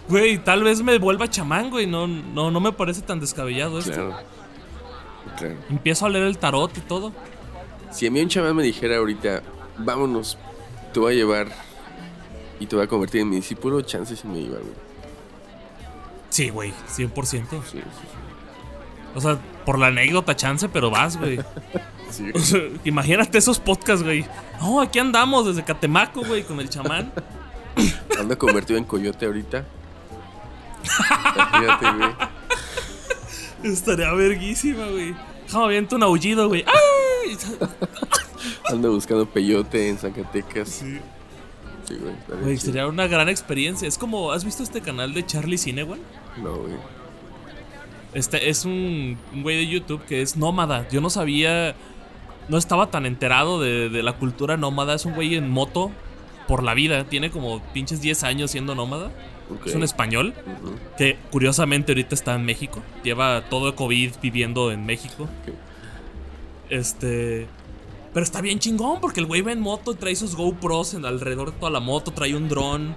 Güey, tal vez me vuelva chamán, güey. No, no, no me parece tan descabellado esto. Claro. claro. Empiezo a leer el tarot y todo. Si a mí un chamán me dijera ahorita, vámonos, te voy a llevar y te voy a convertir en mi discípulo, chances si me iba, güey. Sí, güey, 100%. Sí, sí, sí. O sea, por la anécdota, chance, pero vas, güey. sí. imagínate esos podcasts, güey. No, aquí andamos desde Catemaco, güey, con el chamán. Anda convertido en coyote ahorita. Imagínate, güey. Estaría verguísima, güey. Déjame aviento un aullido, güey. Anda buscando peyote en Zacatecas. Sí. Sí, güey. Güey, sería una gran experiencia. Es como, ¿has visto este canal de Charlie Cinewan? No, güey. Este es un, güey de YouTube que es nómada. Yo no sabía, no estaba tan enterado de, la cultura nómada. Es un güey en moto por la vida. Tiene como pinches 10 años siendo nómada. Es un español que curiosamente ahorita está en México. Lleva todo el COVID viviendo en México. Este. Pero está bien chingón porque el güey va en moto y trae sus GoPros en alrededor de toda la moto, trae un dron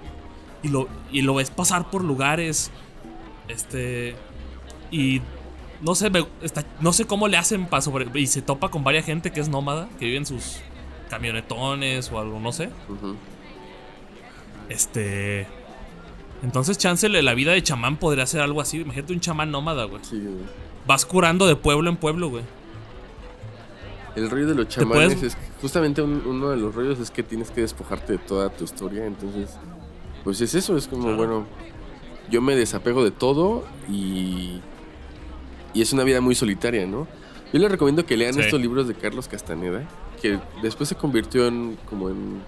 y lo, y lo ves pasar por lugares. Este. Y no sé, no sé cómo le hacen para sobre. Y se topa con varias gente que es nómada, que vive en sus camionetones o algo, no sé. Este. Entonces, Chancellor, la vida de chamán podría ser algo así. Imagínate un chamán nómada, güey. Sí, güey. Vas curando de pueblo en pueblo, güey. El rollo de los chamanes es justamente uno de los rollos es que tienes que despojarte de toda tu historia. Entonces, pues es eso, es como, bueno, yo me desapego de todo y, y es una vida muy solitaria, ¿no? Yo les recomiendo que lean estos libros de Carlos Castaneda, que después se convirtió en como en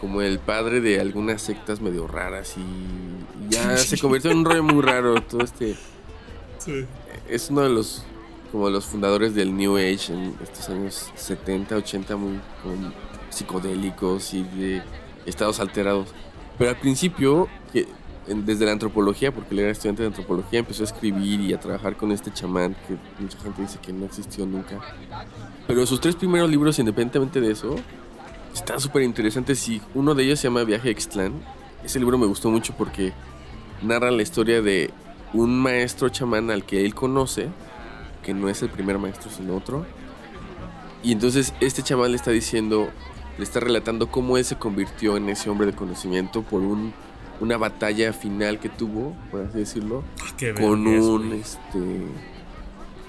como el padre de algunas sectas medio raras y ya (laughs) se convirtió en un rollo muy raro todo este sí. es uno de los como los fundadores del New Age en estos años 70, 80 muy psicodélicos y de estados alterados. Pero al principio que desde la antropología, porque él era estudiante de antropología, empezó a escribir y a trabajar con este chamán que mucha gente dice que no existió nunca. Pero sus tres primeros libros, independientemente de eso, están súper interesantes y uno de ellos se llama Viaje a Ixtlán. Ese libro me gustó mucho porque narra la historia de un maestro chamán al que él conoce, que no es el primer maestro sino otro. Y entonces este chamán le está diciendo, le está relatando cómo él se convirtió en ese hombre de conocimiento por un una batalla final que tuvo, por así decirlo, ah, con un este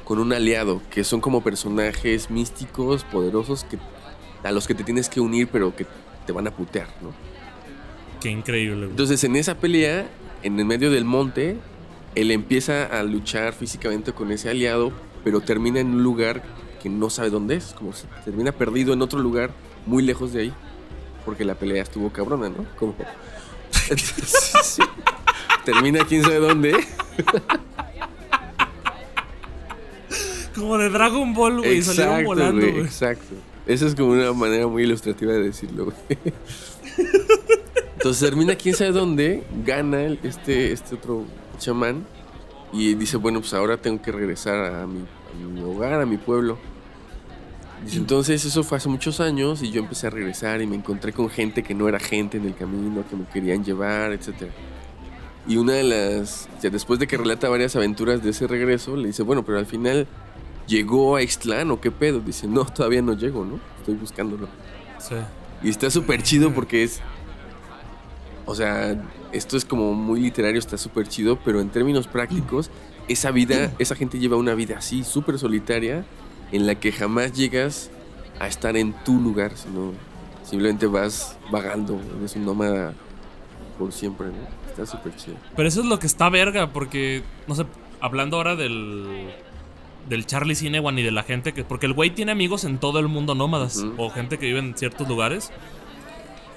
con un aliado, que son como personajes místicos, poderosos, que a los que te tienes que unir, pero que te van a putear, ¿no? Qué increíble. Entonces, en esa pelea, en el medio del monte, él empieza a luchar físicamente con ese aliado, pero termina en un lugar que no sabe dónde es, como se termina perdido en otro lugar muy lejos de ahí, porque la pelea estuvo cabrona, ¿no? Como (laughs) Termina quién sabe dónde. Como de Dragon Ball, güey. Salieron volando, güey. Exacto. Esa es como una manera muy ilustrativa de decirlo, güey. Entonces termina quién sabe dónde, gana este, este otro chamán y dice, bueno, pues ahora tengo que regresar a mi, a mi hogar, a mi pueblo. Entonces eso fue hace muchos años y yo empecé a regresar y me encontré con gente que no era gente en el camino, que me querían llevar, etc. Y una de las, ya después de que relata varias aventuras de ese regreso, le dice, bueno, pero al final llegó a Ixtlán o qué pedo. Dice, no, todavía no llego, ¿no? Estoy buscándolo. Sí. Y está súper chido porque es, o sea, esto es como muy literario, está súper chido, pero en términos prácticos, esa vida, esa gente lleva una vida así, súper solitaria en la que jamás llegas a estar en tu lugar, sino simplemente vas vagando, eres un nómada por siempre, ¿no? Está súper chido. Pero eso es lo que está verga, porque, no sé, hablando ahora del, del Charlie Cinewan y de la gente que. Porque el güey tiene amigos en todo el mundo nómadas. O gente que vive en ciertos lugares.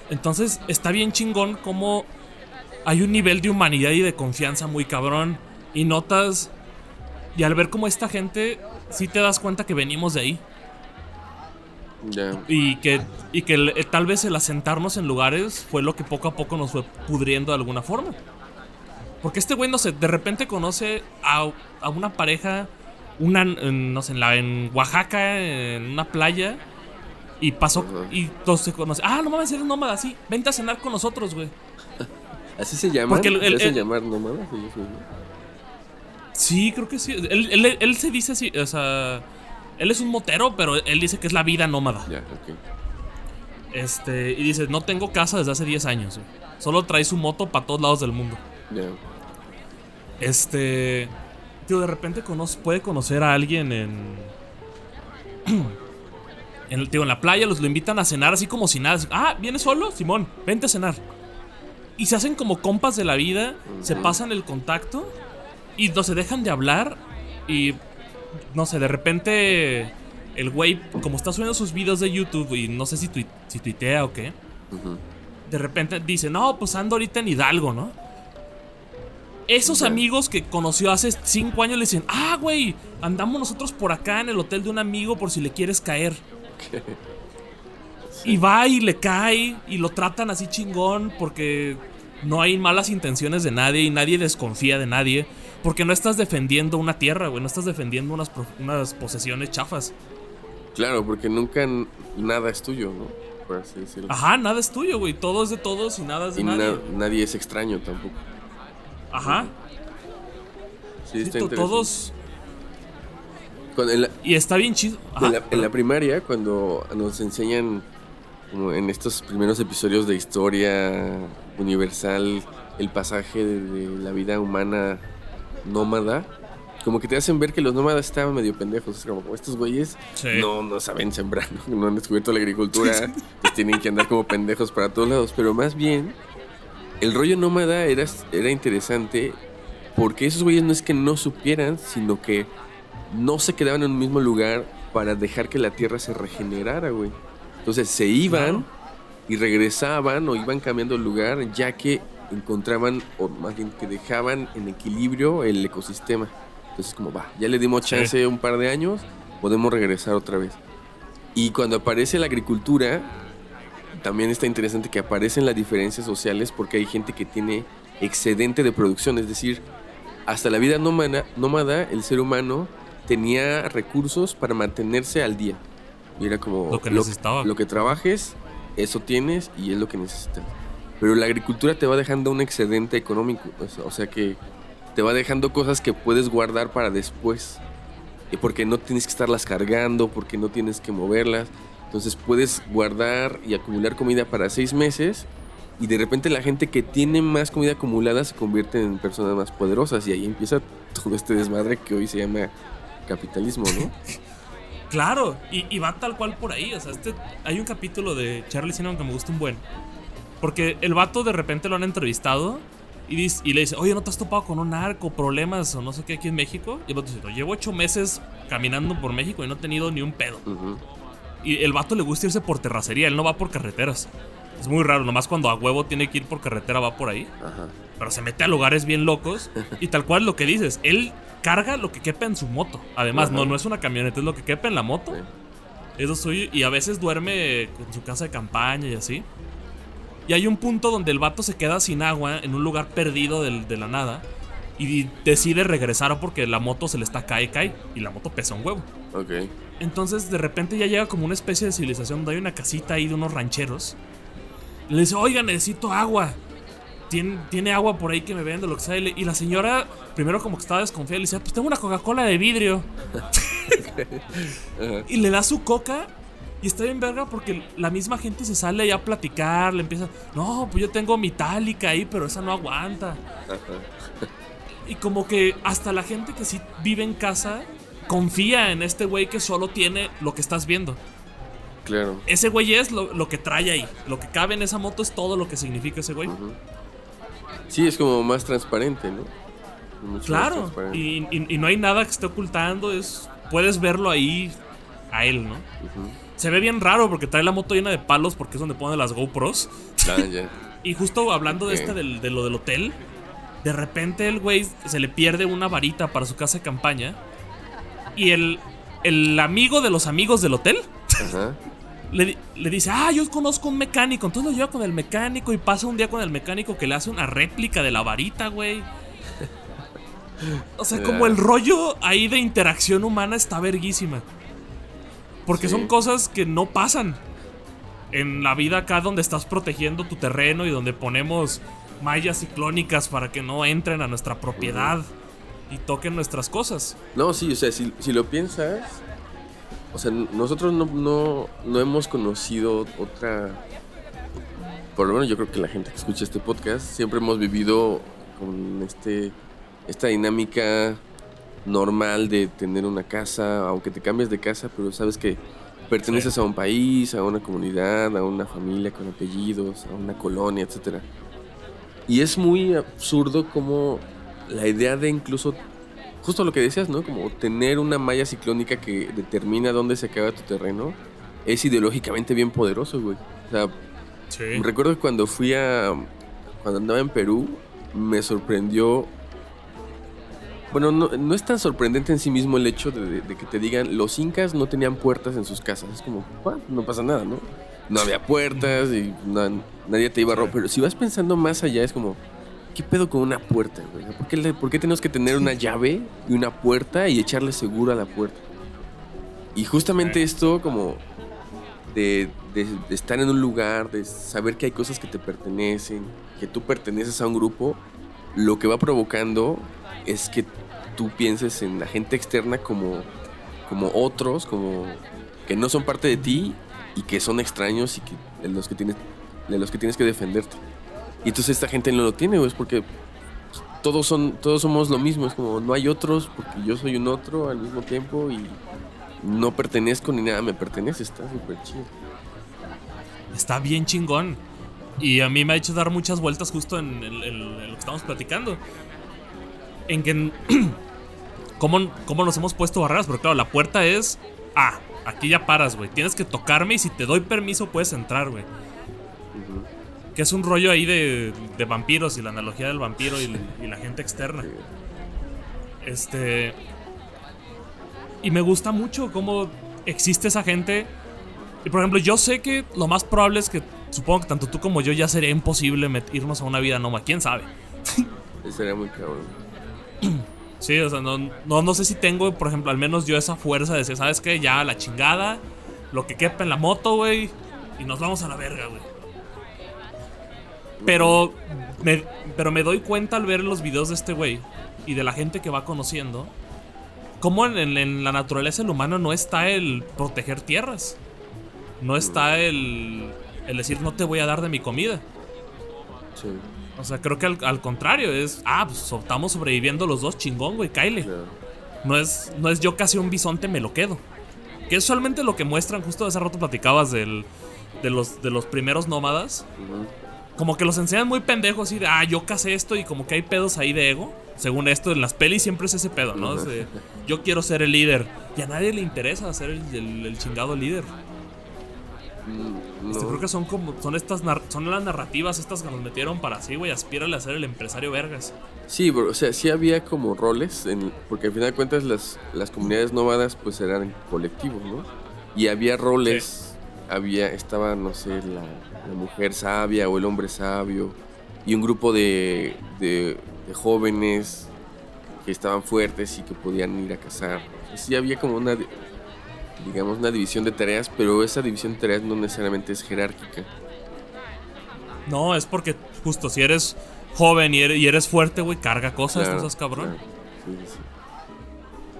Entonces está bien chingón como hay un nivel de humanidad y de confianza muy cabrón. Y notas. Y al ver cómo esta gente, sí te das cuenta que venimos de ahí. Y que, y que tal vez el asentarnos en lugares fue lo que poco a poco nos fue pudriendo de alguna forma. Porque este güey, no sé, de repente conoce a, a una pareja, una, no sé, en, la, en Oaxaca, en una playa, y pasó, y todos se conocen. Ah, no mames, eres nómada, sí, vente a cenar con nosotros, güey. (laughs) ¿Así se llama? Porque el, el, llamar nómada? Sí, creo que sí. Él, él, se dice así, o sea, él es un motero, pero él dice que es la vida nómada. Ya, ok. Este, y dice, no tengo casa desde hace 10 años, güey. Solo trae su moto para todos lados del mundo. Este. Tío, de repente puede conocer a alguien en. (clears throat) en, tío, en la playa, los lo invitan a cenar así como si nada. Ah, ¿vienes solo? Simón, vente a cenar. Y se hacen como compas de la vida, se pasan el contacto y no se dejan de hablar. Y no sé, de repente el güey, como está subiendo sus videos de YouTube y no sé si, si tuitea o qué, de repente dice, no, pues ando ahorita en Hidalgo, ¿no? Esos amigos que conoció hace cinco años le dicen, ah, güey, andamos nosotros por acá en el hotel de un amigo por si le quieres caer. Y va y le cae y lo tratan así chingón porque no hay malas intenciones de nadie y nadie desconfía de nadie. Porque no estás defendiendo una tierra, güey, no estás defendiendo unas, unas posesiones chafas. Claro, porque nunca nada es tuyo, ¿no? Por así decirlo. Ajá, nada es tuyo, güey. Todo es de todos y nada es de nadie. nadie es extraño tampoco. Ajá. Sí, está Todos. y está bien chido. En la, primaria, cuando nos enseñan, como en estos primeros episodios de historia universal, el pasaje de, la vida humana nómada, como que te hacen ver que los nómadas estaban medio pendejos. como, estos güeyes no, no saben sembrar, (laughs) ¿no? han descubierto la agricultura, (laughs) pues tienen que andar como pendejos para todos lados. Pero más bien, el rollo nómada era, era interesante porque esos güeyes no es que no supieran, sino que no se quedaban en un mismo lugar para dejar que la tierra se regenerara, güey. Entonces se iban y regresaban o iban cambiando el lugar ya que encontraban, o más bien que dejaban en equilibrio el ecosistema. Entonces como va, ya le dimos chance un par de años, podemos regresar otra vez. Y cuando aparece la agricultura, también está interesante que aparecen las diferencias sociales porque hay gente que tiene excedente de producción, es decir, hasta la vida nómada, nómada el ser humano tenía recursos para mantenerse al día. Y era como lo que necesitaba. Lo, que trabajes, eso tienes y es lo que necesitas. Pero la agricultura te va dejando un excedente económico, o sea que te va dejando cosas que puedes guardar para después. Y porque no tienes que estarlas cargando, porque no tienes que moverlas. Entonces puedes guardar y acumular comida para seis meses y de repente la gente que tiene más comida acumulada se convierte en personas más poderosas y ahí empieza todo este desmadre que hoy se llama capitalismo, ¿no? (laughs) claro, y, va tal cual por ahí. O sea, este, hay un capítulo de Charlie Cinnamon que me gusta un buen. Porque el vato de repente lo han entrevistado y, y, le dice, oye, ¿no te has topado con un narco, problemas o no sé qué aquí en México? Y el vato dice, llevo ocho meses caminando por México y no he tenido ni un pedo. Y el vato le gusta irse por terracería, él no va por carreteras. Es muy raro, nomás cuando a huevo tiene que ir por carretera va por ahí. Pero se mete a lugares bien locos. y tal cual lo que dices, él carga lo que quepa en su moto. Además, no, no es una camioneta, es lo que quepa en la moto. Eso soy. Y a veces duerme en su casa de campaña y así. Y hay un punto donde el vato se queda sin agua en un lugar perdido de la nada. Y decide regresar porque la moto se le está cae, cae. Y la moto pesa un huevo. Ok. Entonces de repente ya llega como una especie de civilización donde hay una casita ahí de unos rancheros. Le dice, oiga, necesito agua. Tiene, tiene agua por ahí que me vende, lo que sea. Y la señora, primero como que estaba desconfiada, le dice, pues tengo una Coca-Cola de vidrio. (laughs) y le da su coca. Y está bien verga porque la misma gente se sale ahí a platicar, le empieza, no, pues yo tengo metálica ahí, pero esa no aguanta. y como que hasta la gente que sí vive en casa confía en este güey que solo tiene lo que estás viendo. Claro. Ese güey es lo, que trae ahí. Lo que cabe en esa moto es todo lo que significa ese güey. Sí, es como más transparente, ¿no? claro. Y, no hay nada que esté ocultando. Es puedes verlo ahí a él, ¿no? Se ve bien raro porque trae la moto llena de palos porque es donde pone las GoPros. (laughs) Y justo hablando de este del, de lo del hotel, de repente el güey se le pierde una varita para su casa de campaña. Y el, el amigo de los amigos del hotel (laughs) Le, le, dice, ah, yo conozco un mecánico. Entonces lo lleva con el mecánico y pasa un día con el mecánico que le hace una réplica de la varita, güey. O sea, (laughs) como el rollo ahí de interacción humana está verguísima. Porque son cosas que no pasan en la vida acá donde estás protegiendo tu terreno y donde ponemos mallas ciclónicas para que no entren a nuestra propiedad y toquen nuestras cosas. No, sí, o sea, si, lo piensas, o sea, nosotros no, no, hemos conocido otra... Por lo menos yo creo que la gente que escucha este podcast siempre hemos vivido con este esta dinámica normal de tener una casa, aunque te cambies de casa, pero sabes que perteneces a un país, a una comunidad, a una familia con apellidos, a una colonia, etc. Y es muy absurdo como la idea de incluso, justo lo que decías, ¿no? Como tener una malla ciclónica que determina dónde se acaba tu terreno, es ideológicamente bien poderoso, güey. O sea, recuerdo que cuando fui a, cuando andaba en Perú, me sorprendió bueno, no, es tan sorprendente en sí mismo el hecho de, que te digan los incas no tenían puertas en sus casas. Es como, no pasa nada, ¿no? No había puertas y nadie te iba a robar. Pero si vas pensando más allá, es como, ¿qué pedo con una puerta, güey? ¿Por qué, tenemos que tener una llave y una puerta y echarle seguro a la puerta? Y justamente esto, como de, de, estar en un lugar, de saber que hay cosas que te pertenecen, que tú perteneces a un grupo, lo que va provocando es que tú pienses en la gente externa como, como otros, como que no son parte de ti y que son extraños y que de los que tienes, de los que, tienes que defenderte. Y entonces esta gente no lo tiene, es porque todos, son, todos somos lo mismo, es como no hay otros porque yo soy un otro al mismo tiempo y no pertenezco ni nada me pertenece, está súper chido. Está bien chingón. Y a mí me ha hecho dar muchas vueltas justo en, en lo que estamos platicando en que. (clears throat) ¿cómo, ¿Cómo nos hemos puesto barreras? Porque claro, la puerta es. Ah, aquí ya paras, güey. Tienes que tocarme y si te doy permiso puedes entrar, güey. Que es un rollo ahí de, de, vampiros y la analogía del vampiro y, la gente externa. Este. Y me gusta mucho cómo existe esa gente. Y por ejemplo, yo sé que lo más probable es que supongo que tanto tú como yo ya sería imposible irnos a una vida nómada. ¿Quién sabe? Sería muy cabrón. (clears throat) Sí, o sea, no, no, sé si tengo, por ejemplo, al menos yo esa fuerza de decir, ¿sabes qué? Ya la chingada, lo que quepa en la moto, güey, y nos vamos a la verga, güey. Pero me, pero me doy cuenta al ver los videos de este güey y de la gente que va conociendo, cómo en, en la naturaleza del humano no está el proteger tierras. No está el, el decir, no te voy a dar de mi comida. Sí. O sea, creo que al, contrario, es, ah, pues estamos sobreviviendo los dos, chingón, güey, Kyle. No, es, no es yo casi un bisonte, me lo quedo. Que es solamente lo que muestran, justo de hace rato platicabas del, de, los, de los primeros nómadas. Como que los enseñan muy pendejos y de, ah, yo casé esto y como que hay pedos ahí de ego. Según esto, en las pelis siempre es ese pedo, ¿no? yo quiero ser el líder. Y a nadie le interesa ser el chingado líder. Mm, este, creo que son como. Son estas son las narrativas estas que nos metieron para así, güey. Aspírale a ser el empresario vergas. Sí, o sea, sí había como roles. En, porque al final de cuentas las, las comunidades nómadas pues eran colectivos, ¿no? Y había roles. Había. Estaba, no sé, la, mujer sabia o el hombre sabio. Y un grupo de, de, de jóvenes que estaban fuertes y que podían ir a cazar. Sí había como una digamos, una división de tareas, pero esa división de tareas no necesariamente es jerárquica. No, es porque justo si eres joven y eres, fuerte, güey, carga cosas, cosas cabrón. Sí, sí.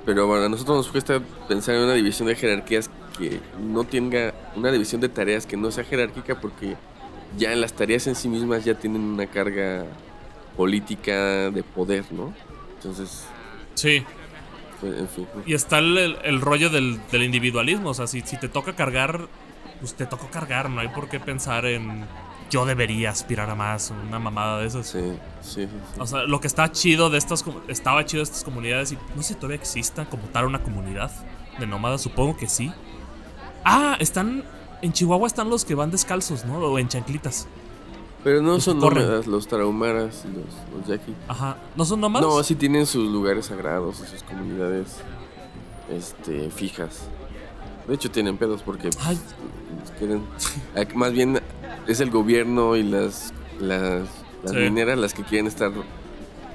Pero bueno, a nosotros nos cuesta pensar en una división de jerarquías que no tenga una división de tareas que no sea jerárquica porque ya en las tareas en sí mismas ya tienen una carga política de poder, ¿no? Entonces... Sí. Y está el, rollo del, individualismo. O sea, si, te toca cargar, pues te tocó cargar. No hay por qué pensar en, yo debería aspirar a más, una mamada de esas. Sí, sí, sí, O sea, lo que está chido de estas estaba chido de estas comunidades y no sé si todavía exista como tal una comunidad de nómadas, supongo que sí. Ah, están en Chihuahua están los que van descalzos, ¿no? O en chanclitas. Pero no son nómadas, los tarahumaras y los, los Ajá, ¿no son nómadas? No, sí tienen sus lugares sagrados y sus comunidades este, fijas. De hecho tienen pedos porque pues, quieren, más bien es el gobierno y las, las, mineras las que quieren estar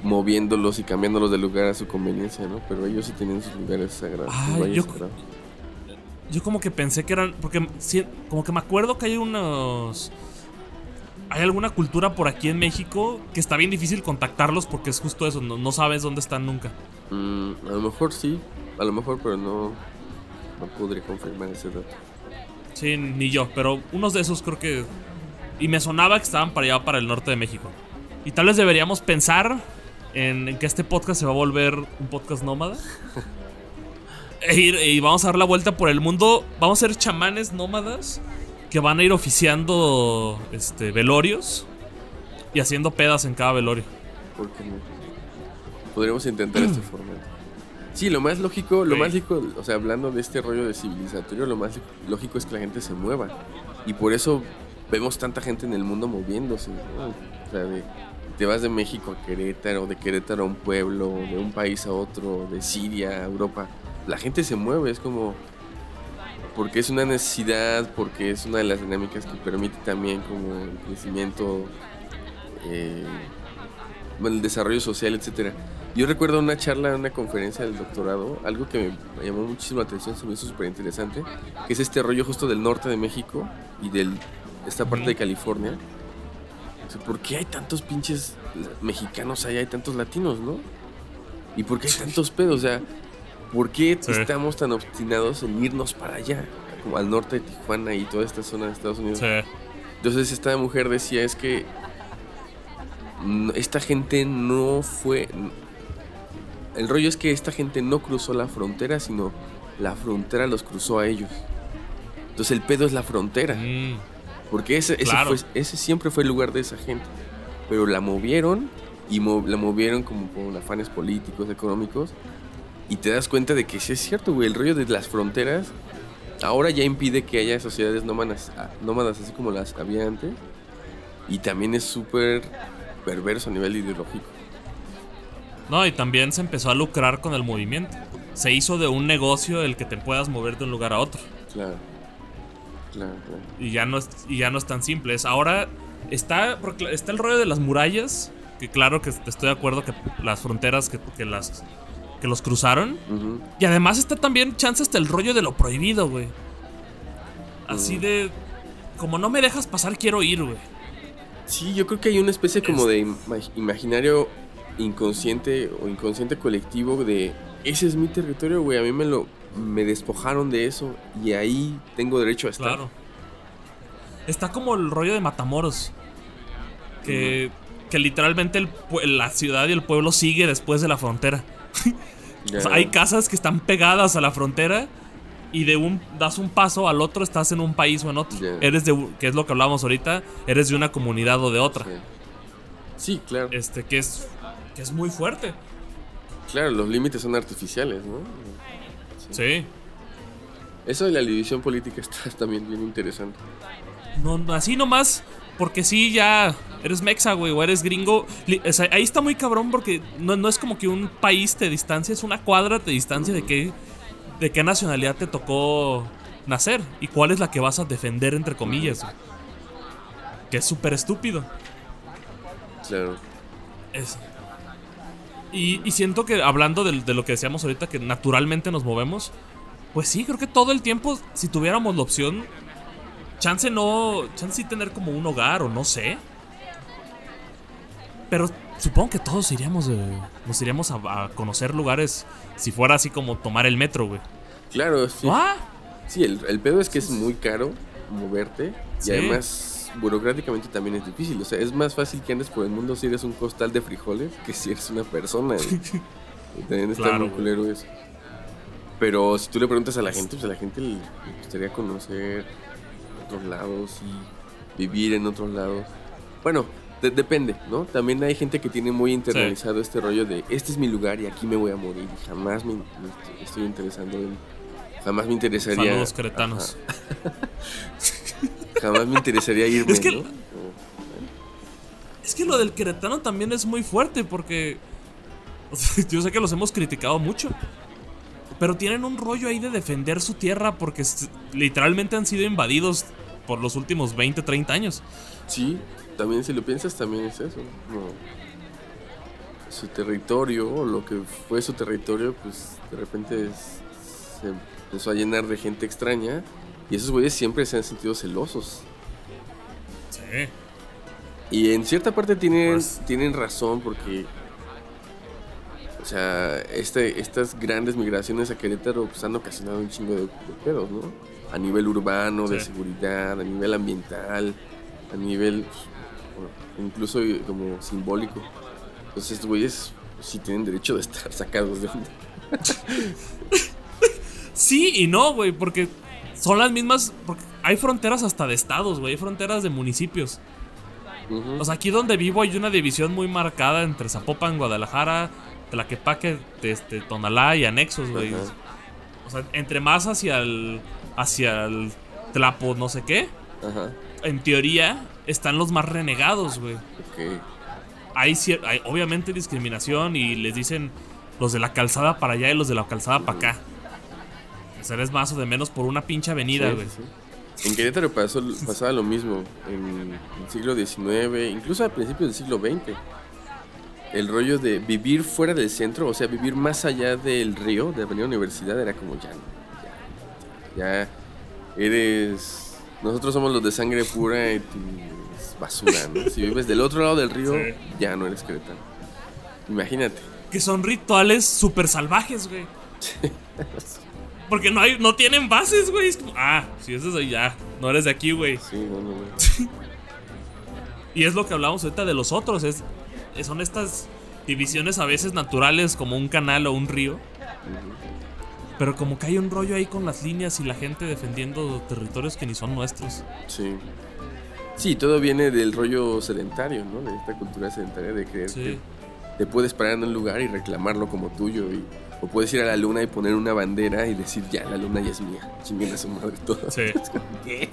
moviéndolos y cambiándolos de lugar a su conveniencia, ¿no? Pero ellos sí tienen sus lugares sagrados. yo, yo como que pensé que eran, porque como que me acuerdo que hay unos... Hay alguna cultura por aquí en México que está bien difícil contactarlos porque es justo eso, no, sabes dónde están nunca. Mm, a lo mejor sí, a lo mejor, pero no, no podría confirmar ese dato. Sí, ni yo, pero unos de esos creo que y me sonaba que estaban para allá, para el norte de México. Y tal vez deberíamos pensar en, que este podcast se va a volver un podcast nómada. (laughs) e ir, y vamos a dar la vuelta por el mundo. Vamos a ser chamanes nómadas que van a ir oficiando este, velorios y haciendo pedas en cada velorio. ¿Por qué no? Podríamos intentar este (clears throat) formato. Sí, lo más lógico, lo más lógico, o sea, hablando de este rollo de civilizatorio, lo más lógico es que la gente se mueva. Y por eso vemos tanta gente en el mundo moviéndose. O sea, te vas de México a Querétaro, de Querétaro a un pueblo, de un país a otro, de Siria a Europa. La gente se mueve, es como. Porque es una necesidad, porque es una de las dinámicas que permite también como el crecimiento, eh, el desarrollo social, etcétera. Yo recuerdo una charla, una conferencia del doctorado, algo que me llamó muchísimo la atención, se me hizo súper interesante, que es este rollo justo del norte de México y del esta parte de California. ¿Por qué hay tantos pinches mexicanos allá? Hay tantos latinos, ¿no? ¿Y por qué hay tantos pedos? O sea, ¿por qué estamos tan obstinados en irnos para allá? Como al norte de Tijuana y toda esta zona de Estados Unidos. Entonces esta mujer decía es que esta gente no fue... El rollo es que esta gente no cruzó la frontera, sino la frontera los cruzó a ellos. Entonces el pedo es la frontera. Mm. Porque ese, ese, siempre fue el lugar de esa gente. Pero la movieron y la movieron como con afanes políticos, económicos. Y te das cuenta de que sí es cierto, güey. El rollo de las fronteras ahora ya impide que haya sociedades nómadas, ah, nómadas así como las había antes. Y también es súper perverso a nivel ideológico. No, y también se empezó a lucrar con el movimiento. Se hizo de un negocio el que te puedas mover de un lugar a otro. Claro. Y ya no es, y ya no es tan simple. ahora está, está el rollo de las murallas, que claro que estoy de acuerdo que las fronteras que, las que los cruzaron. Y además está también chance hasta el rollo de lo prohibido, güey. Así de como no me dejas pasar, quiero ir, güey. Sí, yo creo que hay una especie como de imaginario inconsciente o inconsciente colectivo de ese es mi territorio, güey, a mí me lo me despojaron de eso y ahí tengo derecho a estar. Claro. Está como el rollo de Matamoros. Que, que literalmente la ciudad y el pueblo sigue después de la frontera. (laughs) hay casas que están pegadas a la frontera y de un das un paso al otro estás en un país o en otro. Eres de que es lo que hablamos ahorita, eres de una comunidad o de otra. Sí, claro. Este que es que es muy fuerte. Claro, los límites son artificiales, ¿no? Sí. Eso de la división política (laughs) está también bien interesante. No, así nomás, porque sí, ya eres mexa, güey, o eres gringo. ahí está muy cabrón porque no, es como que un país te distancia, es una cuadra de distancia de qué, de qué nacionalidad te tocó nacer y cuál es la que vas a defender, entre comillas. Que es súper estúpido. Claro. Es, y, siento que hablando de, lo que decíamos ahorita, que naturalmente nos movemos, pues sí, creo que todo el tiempo, si tuviéramos la opción, chance no, chance sí tener como un hogar o no sé. Pero supongo que todos iríamos, nos iríamos a, conocer lugares si fuera así como tomar el metro, güey. Claro, sí. ¿Ah? Sí, el, el pedo es que es muy caro moverte y además burocráticamente también es difícil. O sea, es más fácil que andes por el mundo si eres un costal de frijoles que si eres una persona. (laughs) también está muy culero eso. Pero si tú le preguntas a la gente, pues a la gente le, gustaría conocer otros lados vivir en otros lados. Bueno, depende, ¿no? También hay gente que tiene muy internalizado este rollo de este es mi lugar y aquí me voy a morir y jamás me, estoy interesando en... Jamás me interesaría... Saludos cretanos. (laughs) jamás me interesaría irme, es que, Es que lo del queretano también es muy fuerte porque... (laughs) yo sé que los hemos criticado mucho. Pero tienen un rollo ahí de defender su tierra porque literalmente han sido invadidos por los últimos 20, 30 años. Sí, también si lo piensas, también es eso. su territorio, o lo que fue su territorio, pues de repente se empezó a llenar de gente extraña. Y esos güeyes siempre se han sentido celosos. Sí. Y en cierta parte tienen, pues tienen razón porque o sea, este, estas grandes migraciones a Querétaro pues, han ocasionado un chingo de, pedos, ¿no? A nivel urbano, de seguridad, a nivel ambiental, a nivel pues, incluso como simbólico. Entonces estos güeyes sí tienen derecho de estar sacados de onda. sí y no, güey, porque son las mismas. Porque hay fronteras hasta de estados, güey. Hay fronteras de municipios. O sea, aquí donde vivo hay una división muy marcada entre Zapopan, Guadalajara, Tlaquepaque, este, Tonalá y anexos, güey. O sea, entre más hacia el. hacia el Tlapo, no sé qué. Ajá. En teoría, están los más renegados, güey. Ok. Hay, hay, obviamente discriminación y les dicen los de la calzada para allá y los de la calzada para acá. O sea, eres más o de menos por una pinche avenida, güey. En Querétaro pasó, pasaba lo mismo en el siglo XIX, incluso a principios del siglo XX el rollo de vivir fuera del centro, o sea, vivir más allá del río, de Avenida Universidad, era como ya, ya, ya eres... Nosotros somos los de sangre pura y tú eres basura, ¿no? Si vives del otro lado del río, ya no eres cretano. Imagínate. Que son rituales súper salvajes, güey. (laughs) Porque no hay, no tienen bases, güey. ah, si es ahí ya, no eres de aquí, güey. Sí, no, no, (laughs) y es lo que hablamos ahorita de los otros, es son estas divisiones a veces naturales como un canal o un río. Pero como que hay un rollo ahí con las líneas y la gente defendiendo territorios que ni son nuestros. Sí. Sí, todo viene del rollo sedentario, ¿no? De esta cultura sedentaria de creer que te puedes parar en un lugar y reclamarlo como tuyo. Y, o puedes ir a la luna y poner una bandera y decir, ya, la luna ya es mía. Chinguen a su madre todo. Sí. (laughs) ¿Qué?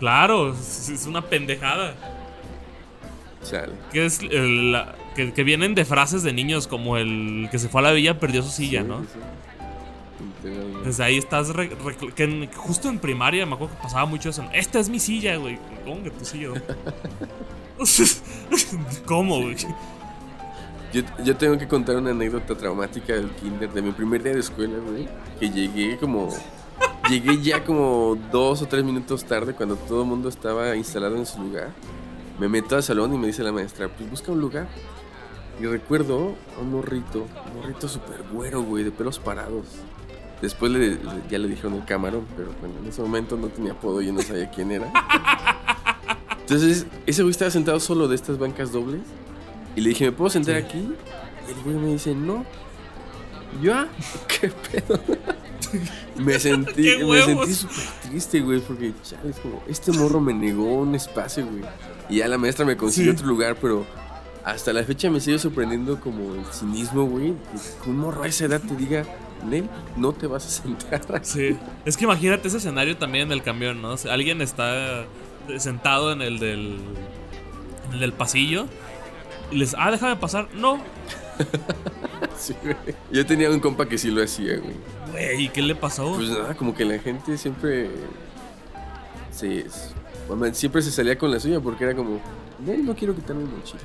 Claro, es una pendejada. Que es que, vienen de frases de niños como el que se fue a la villa perdió su silla, ¿no? Desde ahí estás. que justo en primaria me acuerdo que pasaba mucho eso. Esta es mi silla, güey. ¿Cómo que tu silla? (laughs) ¿Cómo, güey? Yo, yo, tengo que contar una anécdota traumática del kinder, de mi primer día de escuela, güey. Que llegué como. llegué ya como dos o tres minutos tarde cuando todo el mundo estaba instalado en su lugar. Me meto al salón y me dice la maestra, pues busca un lugar. Y recuerdo a un morrito, un morrito súper güero, güey, de pelos parados. Después le, ya le dijeron el camarón, pero bueno, en ese momento no tenía apodo y no sabía quién era. Entonces, ese güey estaba sentado solo de estas bancas dobles. Y le dije, ¿me puedo sentar aquí? Y el güey me dice, no. ¿Yo? Ah, (laughs) ¿Qué pedo? (laughs) me sentí, me sentí súper triste, güey, porque, chale, como, este morro me negó un espacio, güey. Y ya la maestra me consiguió otro lugar, pero hasta la fecha me sigue sorprendiendo como el cinismo, güey. Que un morro a esa edad te diga, Nel, no te vas a sentar. (laughs) Sí. Es que imagínate ese escenario también en el camión, ¿no? alguien está sentado en el del, en el del pasillo y les, ah, déjame pasar. No. (laughs) sí, güey. Yo tenía un compa que sí lo hacía, güey. Güey, ¿y qué le pasó? Pues nada, como que la gente siempre Sí, siempre se salía con la suya porque era como, no quiero quitarme mi mochila.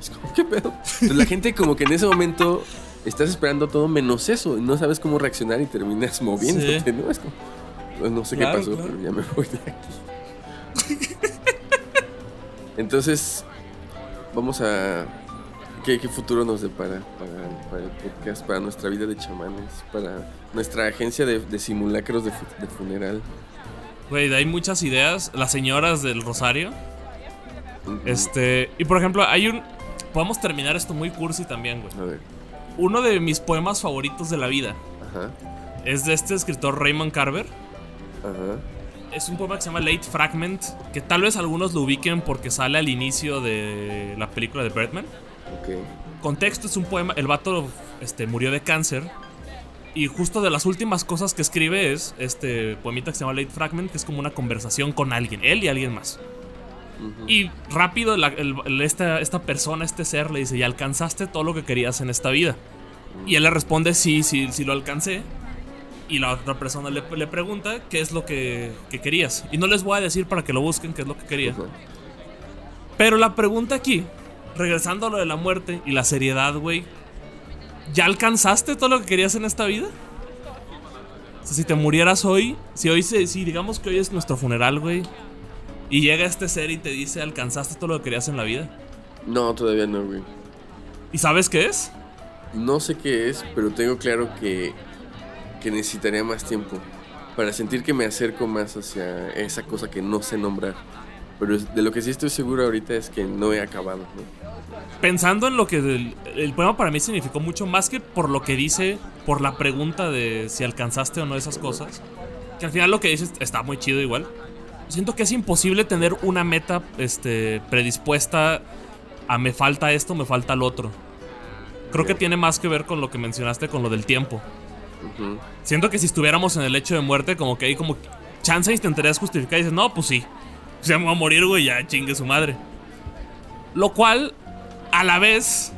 Es como, ¿qué pedo? la gente como que en ese momento estás esperando todo menos eso y no sabes cómo reaccionar y terminas moviéndote, ¿no? Es como, pues, no sé qué pasó, pero ya me voy de aquí. Entonces, vamos a... ¿Qué, futuro nos depara para, para, el podcast, para nuestra vida de chamanes, para nuestra agencia de, simulacros de funeral? Güey, hay muchas ideas. Las señoras del Rosario. Este. Y por ejemplo, hay un. Podemos terminar esto muy cursi también, güey. A ver. Uno de mis poemas favoritos de la vida. Ajá. Es de este escritor Raymond Carver. Ajá. es un poema que se llama Late Fragment, que tal vez algunos lo ubiquen porque sale al inicio de la película de Birdman. Contexto es un poema, el vato este, murió de cáncer y justo de las últimas cosas que escribe es este poemita que se llama Late Fragment, que es como una conversación con alguien, él y alguien más. Y rápido esta, esta, persona, este ser, le dice, ¿y alcanzaste todo lo que querías en esta vida? Y él le responde, sí, sí, sí lo alcancé. Y la otra persona le, le pregunta qué es lo que, que, querías. Y no les voy a decir para que lo busquen qué es lo que quería. Pero la pregunta aquí, regresando a lo de la muerte y la seriedad, güey. ¿Ya alcanzaste todo lo que querías en esta vida? O sea, si te murieras hoy, si hoy se, si digamos que hoy es nuestro funeral, güey, y llega este ser y te dice, ¿alcanzaste todo lo que querías en la vida? No, todavía no, güey. ¿Y sabes qué es? No sé qué es, pero tengo claro que que necesitaría más tiempo para sentir que me acerco más hacia esa cosa que no sé nombrar. Pero de lo que sí estoy seguro ahorita es que no he acabado. Pensando en lo que el, poema para mí significó mucho más que por lo que dice, por la pregunta de si alcanzaste o no esas cosas, que al final lo que dices está muy chido igual. Siento que es imposible tener una meta este, predispuesta a me falta esto, me falta lo otro. Creo que tiene más que ver con lo que mencionaste, con lo del tiempo. Siento que si estuviéramos en el hecho de muerte, como que hay como chance intentarías justificar y dices, no, pues sí. Se me va a morir, güey, ya chingue su madre. Lo cual, a la vez,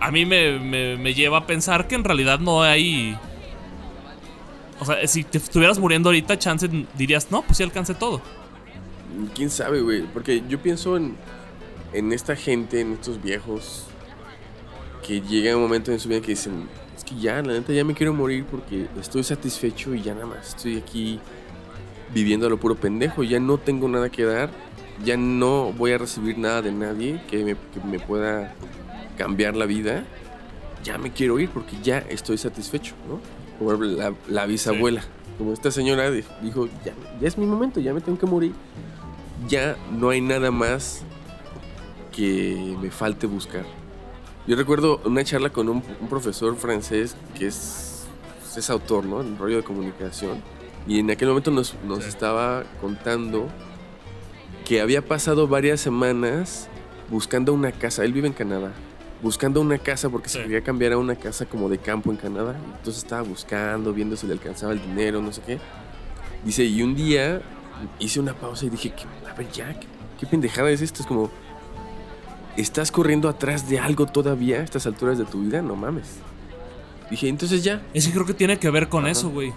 a mí me, lleva a pensar que en realidad no hay. O sea, si te estuvieras muriendo ahorita, chance dirías, no, pues sí alcance todo. Quién sabe, güey. Porque yo pienso en, en esta gente, en estos viejos, que llega un momento en su vida que dicen, ya, la neta, ya me quiero morir porque estoy satisfecho y ya nada más estoy aquí viviendo a lo puro pendejo. Ya no tengo nada que dar, ya no voy a recibir nada de nadie que me, que me pueda cambiar la vida. Ya me quiero ir porque ya estoy satisfecho, ¿no? Como la, la bisabuela. Como esta señora dijo, ya, ya es mi momento, ya me tengo que morir. Ya no hay nada más que me falte buscar. Yo recuerdo una charla con un, profesor francés que es, es autor, ¿no? En rollo de comunicación. Y en aquel momento nos, nos estaba contando que había pasado varias semanas buscando una casa. Él vive en Canadá. Buscando una casa porque se quería cambiar a una casa como de campo en Canadá. Entonces estaba buscando, viendo si le alcanzaba el dinero, no sé qué. Dice, y un día hice una pausa y dije, a ver, ya, qué pendejada es esto? Es como, ¿Estás corriendo atrás de algo todavía a estas alturas de tu vida? No mames. Dije, entonces ya. Es que creo que tiene que ver con eso, güey.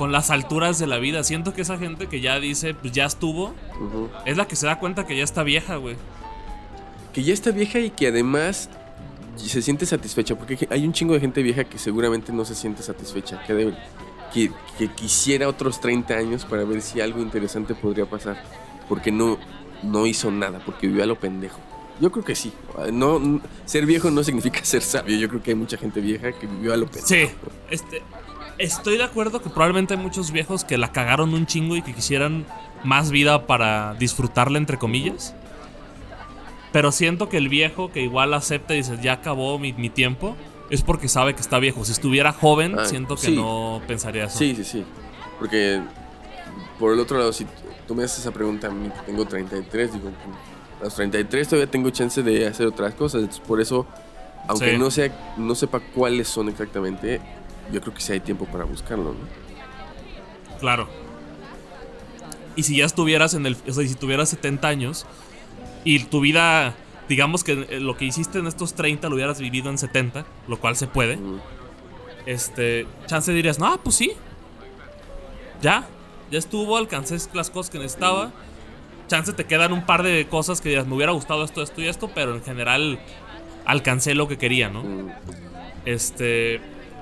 Con las alturas de la vida. Siento que esa gente que ya dice, pues ya estuvo, es la que se da cuenta que ya está vieja, güey. Que ya está vieja y que además se siente satisfecha. Porque hay un chingo de gente vieja que seguramente no se siente satisfecha. Que, que, que quisiera otros 30 años para ver si algo interesante podría pasar. Porque no, no hizo nada, porque vivió a lo pendejo. Yo creo que sí. No, ser viejo no significa (laughs) ser sabio. Yo creo que hay mucha gente vieja que vivió a lo pendejo. Sí. Este, estoy de acuerdo que probablemente hay muchos viejos que la cagaron un chingo y que quisieran más vida para disfrutarla, entre comillas. Pero siento que el viejo que igual acepta y dice, ya acabó mi, tiempo, es porque sabe que está viejo. Si estuviera joven, ah, siento que no pensaría eso. Sí, sí, sí. Porque por el otro lado, si tú me haces esa pregunta a mí, tengo 33, digo, a los 33 todavía tengo chance de hacer otras cosas. por eso, aunque no, sea, no sepa cuáles son exactamente, yo creo que sí hay tiempo para buscarlo, ¿no? Claro. Y si ya estuvieras en el. O sea, si tuvieras 70 años y tu vida, digamos que eh, lo que hiciste en estos 30 lo hubieras vivido en 70, lo cual se puede. Este. Chance dirías, no, pues sí. Ya. Ya estuvo, alcancé las cosas que necesitaba chance te quedan un par de cosas que digas, me hubiera gustado esto, esto y esto, pero en general alcancé lo que quería, ¿no? Este,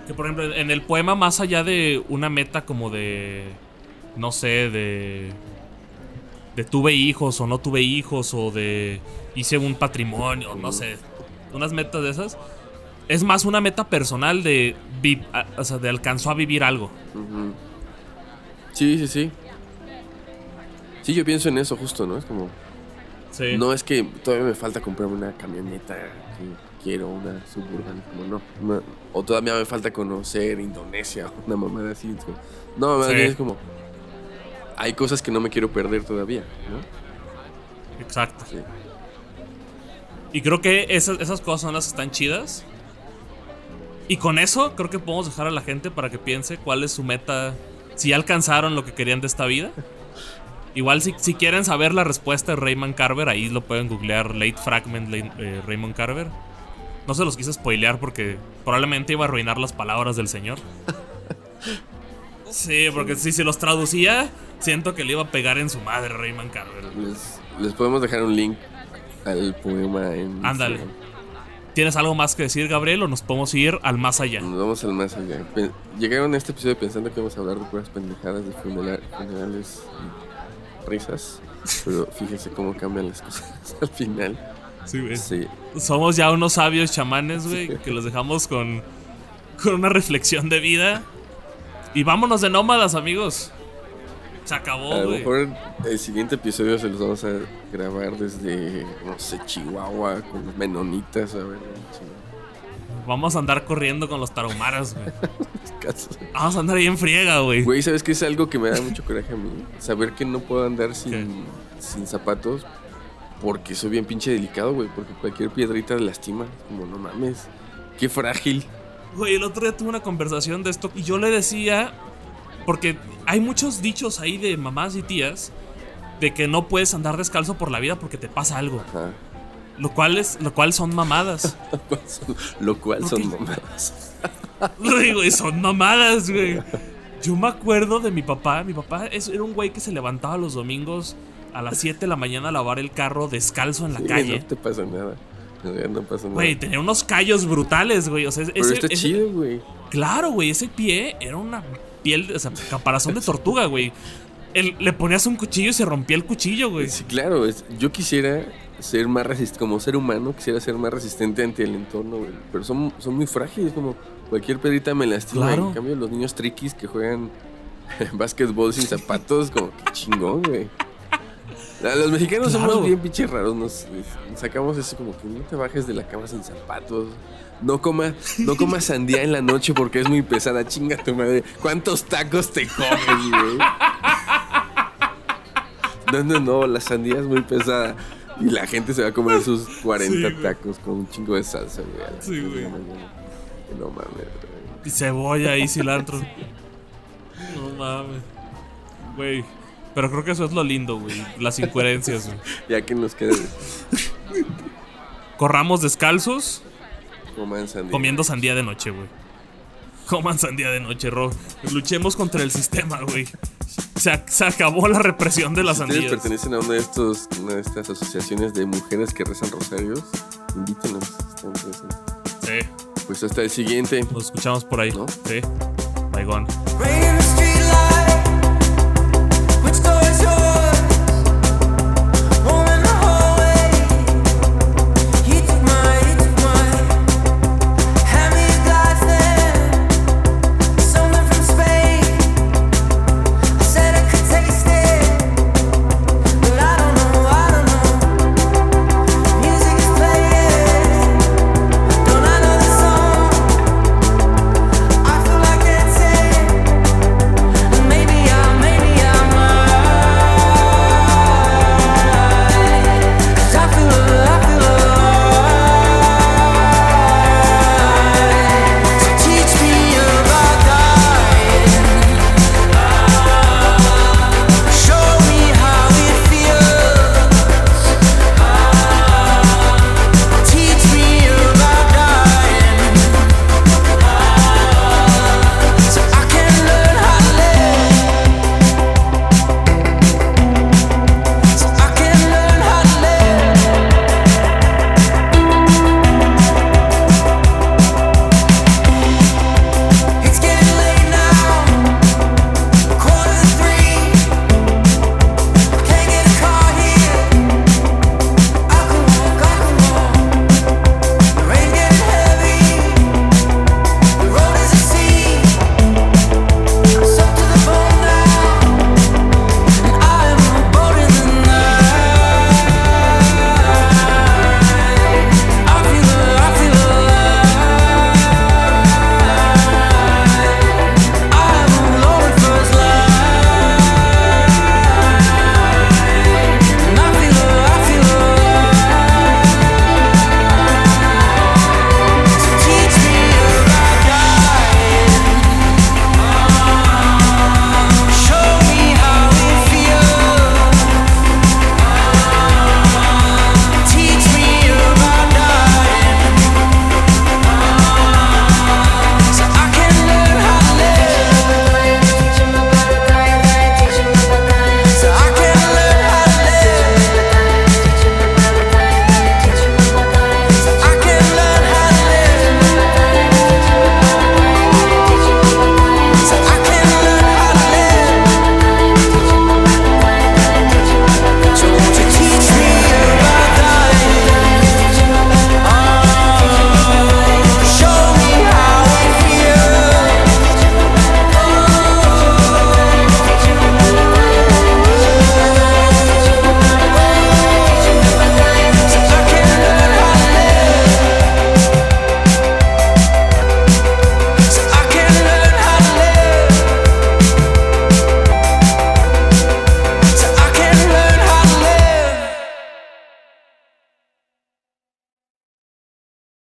que por ejemplo, en el poema, más allá de una meta como de, no sé, de, de tuve hijos o no tuve hijos o de hice un patrimonio, no sé, unas metas de esas, es más una meta personal de, o sea, de alcanzó a vivir algo. Sí, sí, sí. Sí, yo pienso en eso justo, ¿no? Es como... No es que todavía me falta comprarme una camioneta quiero, una suburban, como no. o todavía me falta conocer Indonesia, (laughs) una mamada así. no, más bien es como... hay cosas que no me quiero perder todavía, ¿no? Exacto. Y creo que esas, esas cosas son las que están chidas. Y con eso creo que podemos dejar a la gente para que piense cuál es su meta, si alcanzaron lo que querían de esta vida. Igual si, si quieren saber la respuesta de Raymond Carver, ahí lo pueden googlear Late Fragment eh, Raymond Carver. No se los quise spoilear porque probablemente iba a arruinar las palabras del señor. Sí, porque si se los traducía, siento que le iba a pegar en su madre Raymond Carver. Les, podemos dejar un link al poema en. Ándale. ¿Tienes algo más que decir, Gabriel, o nos podemos ir al más allá? Nos vamos al más allá. Llegaron a este episodio pensando que íbamos a hablar de puras pendejadas de funerales y risas. Pero fíjese cómo cambian las (laughs) cosas al final. Sí, güey. Sí. Somos ya unos sabios chamanes, güey, que los dejamos con, con una reflexión de vida. Y vámonos de nómadas, amigos. Se acabó, A lo mejor el siguiente episodio se los vamos a grabar desde, no sé, Chihuahua, con los menonitas, a ver. Vamos a andar corriendo con los tarumaras, güey. (laughs) Vamos a andar ahí en friega, güey. Güey, ¿sabes qué es algo que me da mucho coraje a mí? Saber que no puedo andar sin, sin zapatos porque soy bien pinche delicado, güey. Porque cualquier piedrita lastima. Como, no mames. Qué frágil. Güey, el otro día tuve una conversación de esto y yo le decía, porque hay muchos dichos ahí de mamás y tías de que no puedes andar descalzo por la vida porque te pasa algo. Lo cual es, lo cual son mamadas. (laughs) lo cual son mamadas. güey, son mamadas, güey. Yo me acuerdo de mi papá. Mi papá era un güey que se levantaba los domingos a las 7 de la mañana a lavar el carro descalzo en la calle. No te pasa nada. No pasa nada. Güey, tenía unos callos brutales, güey. O sea, Pero está chido, güey. Claro, güey. Ese pie era una piel, o sea, caparazón de tortuga, güey. le ponías un cuchillo y se rompía el cuchillo, güey. Sí, claro. yo quisiera ser más resistente, como ser humano, quisiera ser más resistente ante el entorno, güey. Pero son, son muy frágiles, como cualquier pedrita me lastima. En cambio, los niños triquis que juegan (laughs) básquetbol sin zapatos, como que chingón, güey. Los mexicanos somos bien pinches raros. Nos, sacamos eso como que no te bajes de la cama sin zapatos. No comas no coma sandía en la noche porque es muy pesada. Chinga tu madre. ¿Cuántos tacos te comes, güey? No, no, no. La sandía es muy pesada. Y la gente se va a comer sus 40 tacos con un chingo de salsa, güey. Sí, güey. No mames, Y cebolla y cilantro. No mames. Güey. Pero creo que eso es lo lindo, güey. Las incoherencias, güey. (laughs) Ya que nos queda. Corramos descalzos. Coman sandía. Comiendo sandía de noche, güey. Coman sandía de noche, Ro. Luchemos contra el sistema, güey. Se, se, acabó la represión de las sandías. ¿Ustedes pertenecen a una de, estos, una de estas asociaciones de mujeres que rezan rosarios? Invítenos. Sí. Pues hasta el siguiente. Nos escuchamos por ahí. ¿No? Sí. Bye, gone.